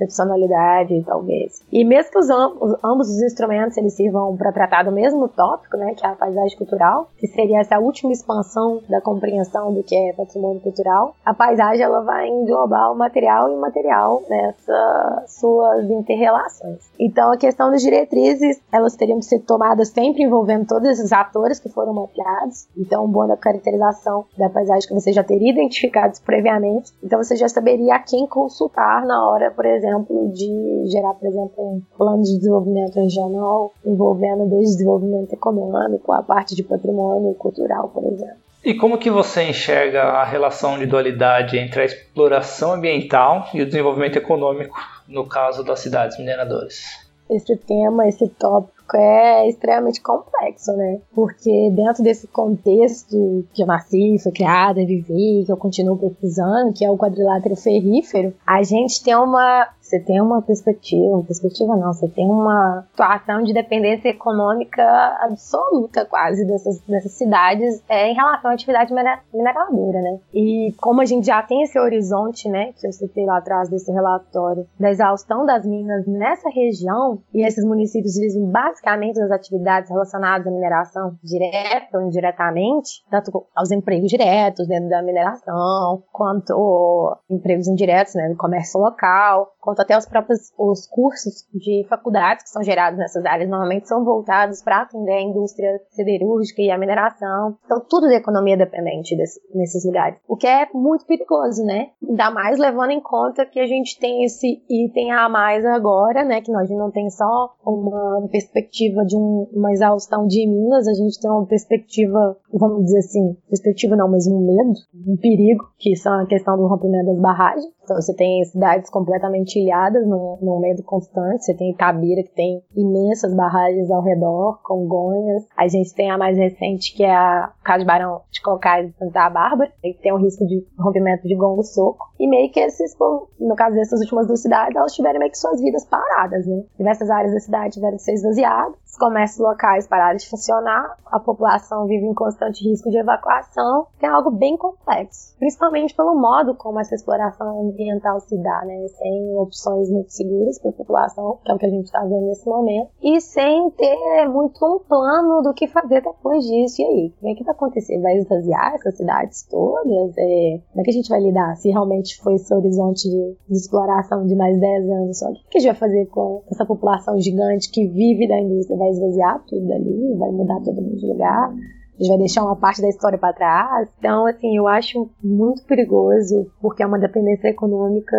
talvez. E mesmo que os, os, ambos os instrumentos eles sirvam para tratar do mesmo tópico, né, que é a paisagem cultural, que seria essa última expansão da compreensão do que é patrimônio cultural, a paisagem ela vai englobar o material e imaterial nessa suas interrelações. Então, a questão das diretrizes, elas teriam que ser tomadas sempre envolvendo todos esses atores que foram mapeados. Então, boa da caracterização da paisagem que você já teria identificado previamente. Então, você já saberia a quem consultar na hora, por exemplo, de gerar, por exemplo, um plano de desenvolvimento regional envolvendo desde desenvolvimento econômico, a parte de patrimônio cultural, por exemplo. E como que você enxerga a relação de dualidade entre a exploração ambiental e o desenvolvimento econômico, no caso das cidades mineradoras? Esse tema, esse tópico é extremamente complexo, né? Porque dentro desse contexto que eu nasci, fui criada, vivi, que eu continuo pesquisando, que é o quadrilátero ferrífero, a gente tem uma você tem uma perspectiva, perspectiva não, você tem uma situação de dependência econômica absoluta quase dessas, dessas cidades é, em relação à atividade mineradora, né? E como a gente já tem esse horizonte, né, que eu citei lá atrás desse relatório, da exaustão das minas nessa região, e esses municípios vivem basicamente das atividades relacionadas à mineração, direta ou indiretamente, tanto aos empregos diretos dentro da mineração, quanto empregos indiretos, né, no comércio local, quanto até os próprios os cursos de faculdades que são gerados nessas áreas normalmente são voltados para atender a indústria siderúrgica e a mineração. Então, tudo da economia dependente desse, nesses lugares. O que é muito perigoso, né? Ainda mais levando em conta que a gente tem esse item a mais agora, né? Que nós não tem só uma perspectiva de um, uma exaustão de minas, a gente tem uma perspectiva, vamos dizer assim, perspectiva não, mas um medo, um perigo, que são a questão do rompimento das barragens. Então, você tem cidades completamente no, no meio do constante. Você tem Itabira, que tem imensas barragens ao redor, Congonhas. A gente tem a mais recente, que é a Casa de Barão de Cocais de Santa Bárbara, que tem o risco de rompimento de gongo soco. E meio que esses, no caso dessas últimas duas cidades, elas tiveram meio que suas vidas paradas, né? Diversas áreas da cidade tiveram que ser esvaziadas os comércios locais pararam de funcionar, a população vive em constante risco de evacuação, é algo bem complexo, principalmente pelo modo como essa exploração ambiental se dá, né? Sem opções muito seguras para a população, que é o que a gente está vendo nesse momento, e sem ter muito um plano do que fazer depois disso. E aí, como é que vai acontecer? Vai esvaziar essas cidades todas? É... Como é que a gente vai lidar se realmente foi esse horizonte de, de exploração de mais 10 anos só? O que a gente vai fazer com essa população gigante que vive da indústria vai esvaziar tudo dali, vai mudar todo mundo de lugar, gente vai deixar uma parte da história para trás. Então, assim, eu acho muito perigoso, porque é uma dependência econômica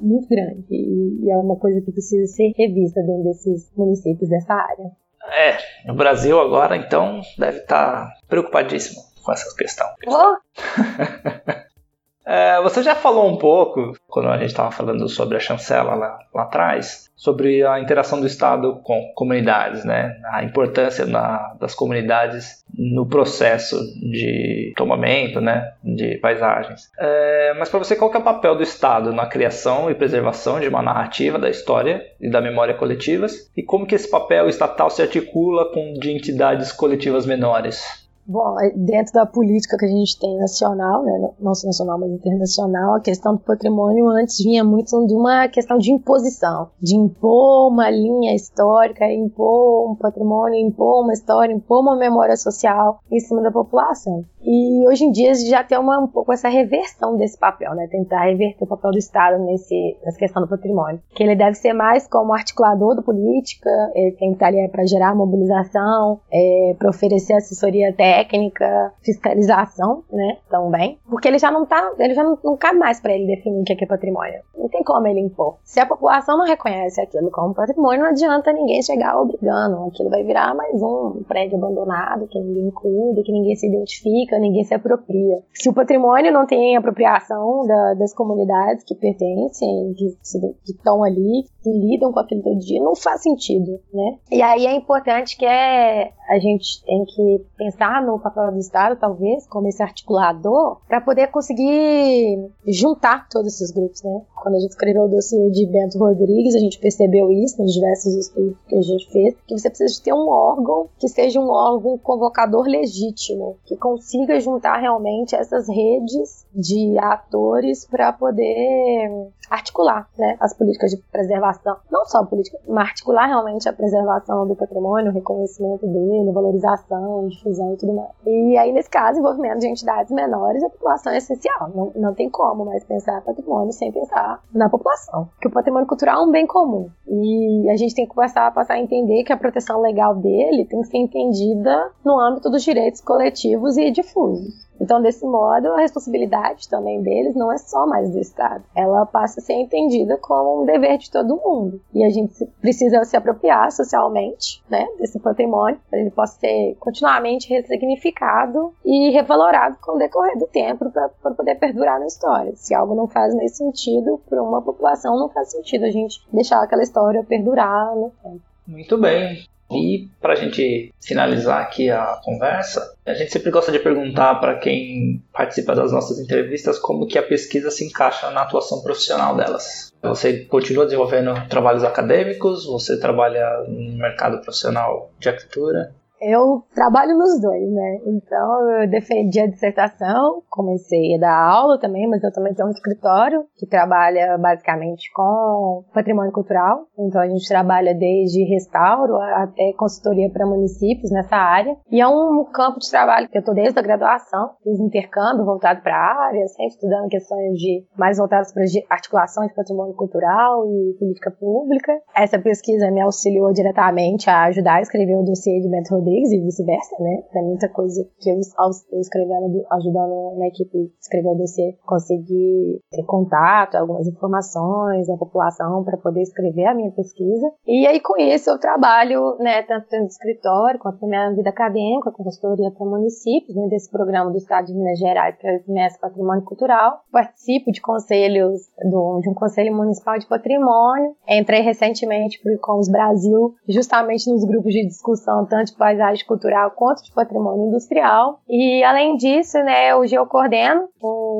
muito grande e, é uma coisa que precisa ser revista dentro desses municípios dessa área. É, no Brasil agora, então, deve estar preocupadíssimo com essa questão. Oh. É, você já falou um pouco, quando a gente estava falando sobre a chancela lá, lá, atrás, sobre a interação do Estado com comunidades, né? a importância na, das comunidades no processo de tomamento né? de paisagens. É, mas para você, qual é o papel do Estado na criação e preservação de uma narrativa da história e da memória coletivas? E como que esse papel estatal se articula com de entidades coletivas menores? Bom, é, dentro da política que a gente tem nacional, né, não só nacional, mas internacional, a questão do patrimônio antes vinha muito de uma questão de imposição, de impor uma linha histórica, impor um patrimônio, impor uma história, impor uma memória social em cima da população. E hoje em dia já tem uma, um pouco essa reversão desse papel, né, tentar reverter o papel do Estado nesse, nessa questão do patrimônio, que ele deve ser mais como articulador da política, ele tem que estar ali para gerar mobilização, é, para oferecer assessoria técnica técnica, fiscalização, né, também, porque ele já não tá, ele já não, não cabe mais para ele definir o que é patrimônio. Não tem como ele impor. Se a população não reconhece aquilo como patrimônio, não adianta ninguém chegar obrigando. Aquilo vai virar mais um prédio abandonado que ninguém cuida, que ninguém se identifica, ninguém se apropria. Se o patrimônio não tem apropriação da, das comunidades que pertencem, que estão ali, que lidam com aquilo todo dia, não faz sentido, né? E aí é importante que é, a gente tem que pensar no papel do Estado, talvez, como esse articulador, para poder conseguir juntar todos esses grupos, né? Quando a gente escreveu o dossiê de Bento Rodrigues, a gente percebeu isso nos diversos estudos que a gente fez, que você precisa de ter um órgão que seja um órgão convocador legítimo, que consiga juntar realmente essas redes de atores para poder articular né, as políticas de preservação, não só a política, mas articular realmente a preservação do patrimônio, o reconhecimento dele, valorização, difusão e tudo mais. E aí, nesse caso, envolvimento de entidades menores, a população é essencial. Não, não tem como mais pensar patrimônio sem pensar na população. Porque o patrimônio cultural é um bem comum. E a gente tem que passar, passar a entender que a proteção legal dele tem que ser entendida no âmbito dos direitos coletivos e difusos. Então, desse modo, a responsabilidade também deles não é só mais do Estado. Ela passa a ser entendida como um dever de todo mundo. E a gente precisa se apropriar socialmente né, desse patrimônio para ele possa ser continuamente ressignificado e revalorado com o decorrer do tempo para poder perdurar na história. Se algo não faz nesse sentido, para uma população não faz sentido a gente deixar aquela história perdurar tempo. Muito bem. E para a gente finalizar aqui a conversa, a gente sempre gosta de perguntar para quem participa das nossas entrevistas como que a pesquisa se encaixa na atuação profissional delas. Você continua desenvolvendo trabalhos acadêmicos? Você trabalha no mercado profissional de arquitetura? Eu trabalho nos dois, né? Então eu defendi a dissertação, comecei a dar aula também, mas eu também tenho um escritório que trabalha basicamente com patrimônio cultural. Então a gente trabalha desde restauro até consultoria para municípios nessa área. E é um campo de trabalho que eu estou desde a graduação, fiz intercâmbio voltado para a área, sempre estudando questões de mais voltadas para articulação de patrimônio cultural e política pública. Essa pesquisa me auxiliou diretamente a ajudar a escrever o dossiê de Bento Rodrigues e vice-versa, né? Pra muita coisa que eu, eu escrevendo, ajudando na equipe escrever o dossiê, consegui ter contato, algumas informações da população para poder escrever a minha pesquisa. E aí com isso eu trabalho, né, tanto no escritório quanto na minha vida acadêmica, com consultoria para municípios, dentro desse programa do Estado de Minas Gerais, que é o Mestre Patrimônio Cultural. Participo de conselhos, do, de um conselho municipal de patrimônio. Entrei recentemente para o Icons Brasil, justamente nos grupos de discussão, tanto de paisagem cultural quanto de patrimônio industrial. E além disso, né, hoje eu coordeno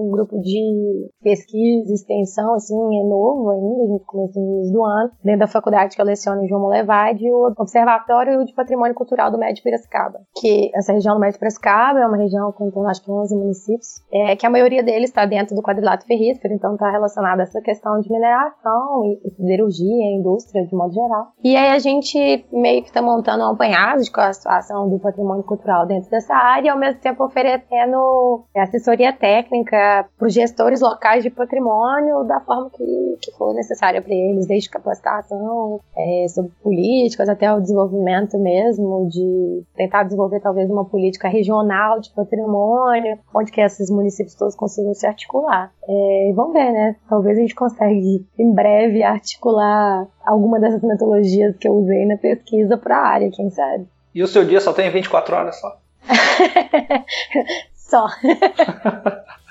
um grupo de pesquisa extensão, assim, é novo ainda, a gente começou no início do ano, dentro da faculdade que eu leciono em João Molevade, o Observatório de Patrimônio Cultural do Médio Piracicaba, que essa região do Médio Piracicaba é uma região com, então, acho que 11 municípios, é, que a maioria deles está dentro do quadrilátero ferrífero, então está relacionada a essa questão de mineração e, e siderurgia, indústria de modo geral. E aí a gente meio que está montando um apanhado de qual a situação do patrimônio cultural dentro dessa área e ao mesmo tempo oferecendo assessoria técnica para os gestores locais de patrimônio da forma que, que for necessária para eles, desde capacitação é, sobre políticas até o desenvolvimento mesmo de tentar desenvolver talvez uma política regional de patrimônio, onde que esses municípios todos consigam se articular. É, vamos ver, né? Talvez a gente consiga em breve articular alguma dessas metodologias que eu usei na pesquisa para a área, quem sabe. E o seu dia só tem 24 horas só? só.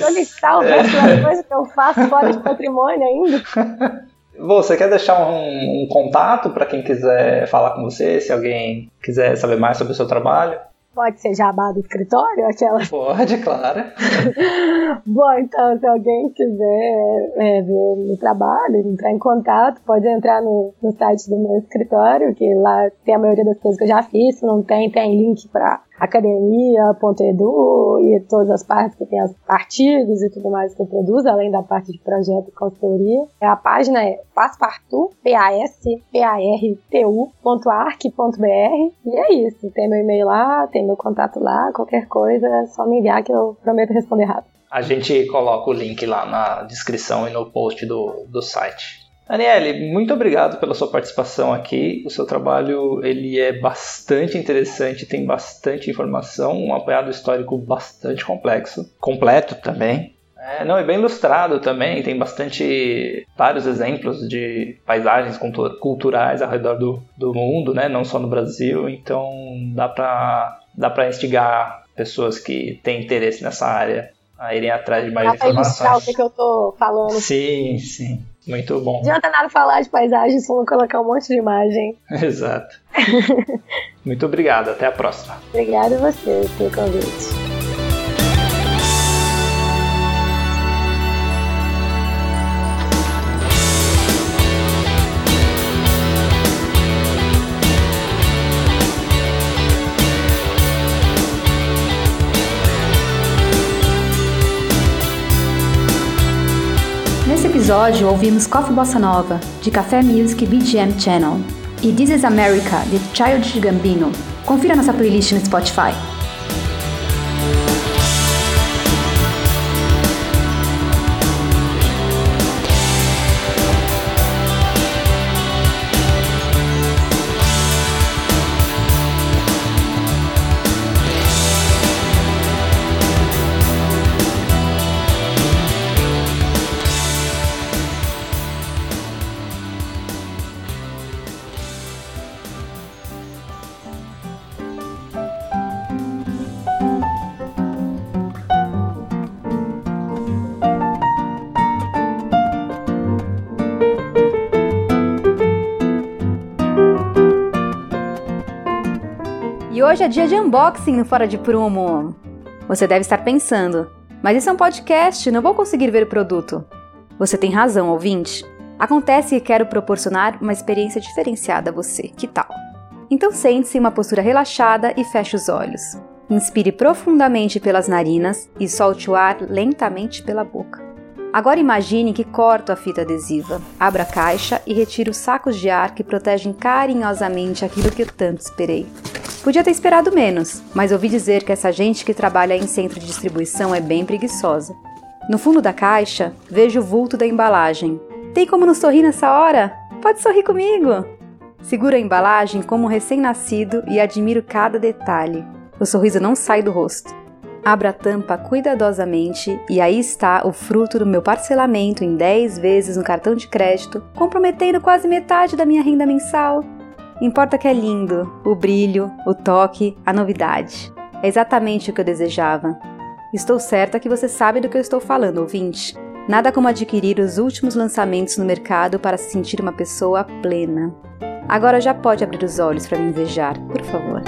Vou listar o resto das coisas que eu faço fora de patrimônio ainda. Você quer deixar um, um contato para quem quiser falar com você, se alguém quiser saber mais sobre o seu trabalho? Pode ser jabá do escritório? Aquela... Pode, claro. Bom, então, se alguém quiser é, ver meu trabalho, entrar em contato, pode entrar no, no site do meu escritório, que lá tem a maioria das coisas que eu já fiz. Se não tem, tem link para academia.edu e todas as partes que tem os artigos e tudo mais que eu produzo, além da parte de projeto e consultoria. A página é passepartout, P-A-S-P-A-R-T-U.arc.br e é isso. Tem meu e-mail lá, tem meu contato lá, qualquer coisa é só me enviar que eu prometo responder rápido. A gente coloca o link lá na descrição e no post do, do site. Daniele, muito obrigado pela sua participação aqui. O seu trabalho ele é bastante interessante, tem bastante informação, um apanhado histórico bastante complexo, completo também. É, não, é bem ilustrado também, tem bastante vários exemplos de paisagens culturais ao redor do, do mundo, né? não só no Brasil, então dá para dá para instigar pessoas que têm interesse nessa área a irem atrás de mais dá informações. o que, que eu tô falando. Sim, sim. Muito bom. Não adianta nada falar de paisagem se não colocar um monte de imagem. Exato. Muito obrigado. Até a próxima. Obrigada a você pelo convite. Episódio ouvimos Coffee Bossa Nova, de Café Music BGM Channel, e This is America, de Child Gambino. Confira nossa playlist no Spotify. Dia de unboxing no Fora de Prumo. Você deve estar pensando, mas isso é um podcast, não vou conseguir ver o produto. Você tem razão, ouvinte. Acontece que quero proporcionar uma experiência diferenciada a você. Que tal? Então sente-se em uma postura relaxada e feche os olhos. Inspire profundamente pelas narinas e solte o ar lentamente pela boca. Agora imagine que corto a fita adesiva, abra a caixa e retire os sacos de ar que protegem carinhosamente aquilo que eu tanto esperei. Podia ter esperado menos, mas ouvi dizer que essa gente que trabalha em centro de distribuição é bem preguiçosa. No fundo da caixa, vejo o vulto da embalagem. Tem como não sorrir nessa hora? Pode sorrir comigo! Seguro a embalagem como um recém-nascido e admiro cada detalhe. O sorriso não sai do rosto. Abro a tampa cuidadosamente e aí está o fruto do meu parcelamento em 10 vezes no cartão de crédito, comprometendo quase metade da minha renda mensal. Importa que é lindo, o brilho, o toque, a novidade. É exatamente o que eu desejava. Estou certa que você sabe do que eu estou falando, ouvinte. Nada como adquirir os últimos lançamentos no mercado para se sentir uma pessoa plena. Agora já pode abrir os olhos para me invejar, por favor.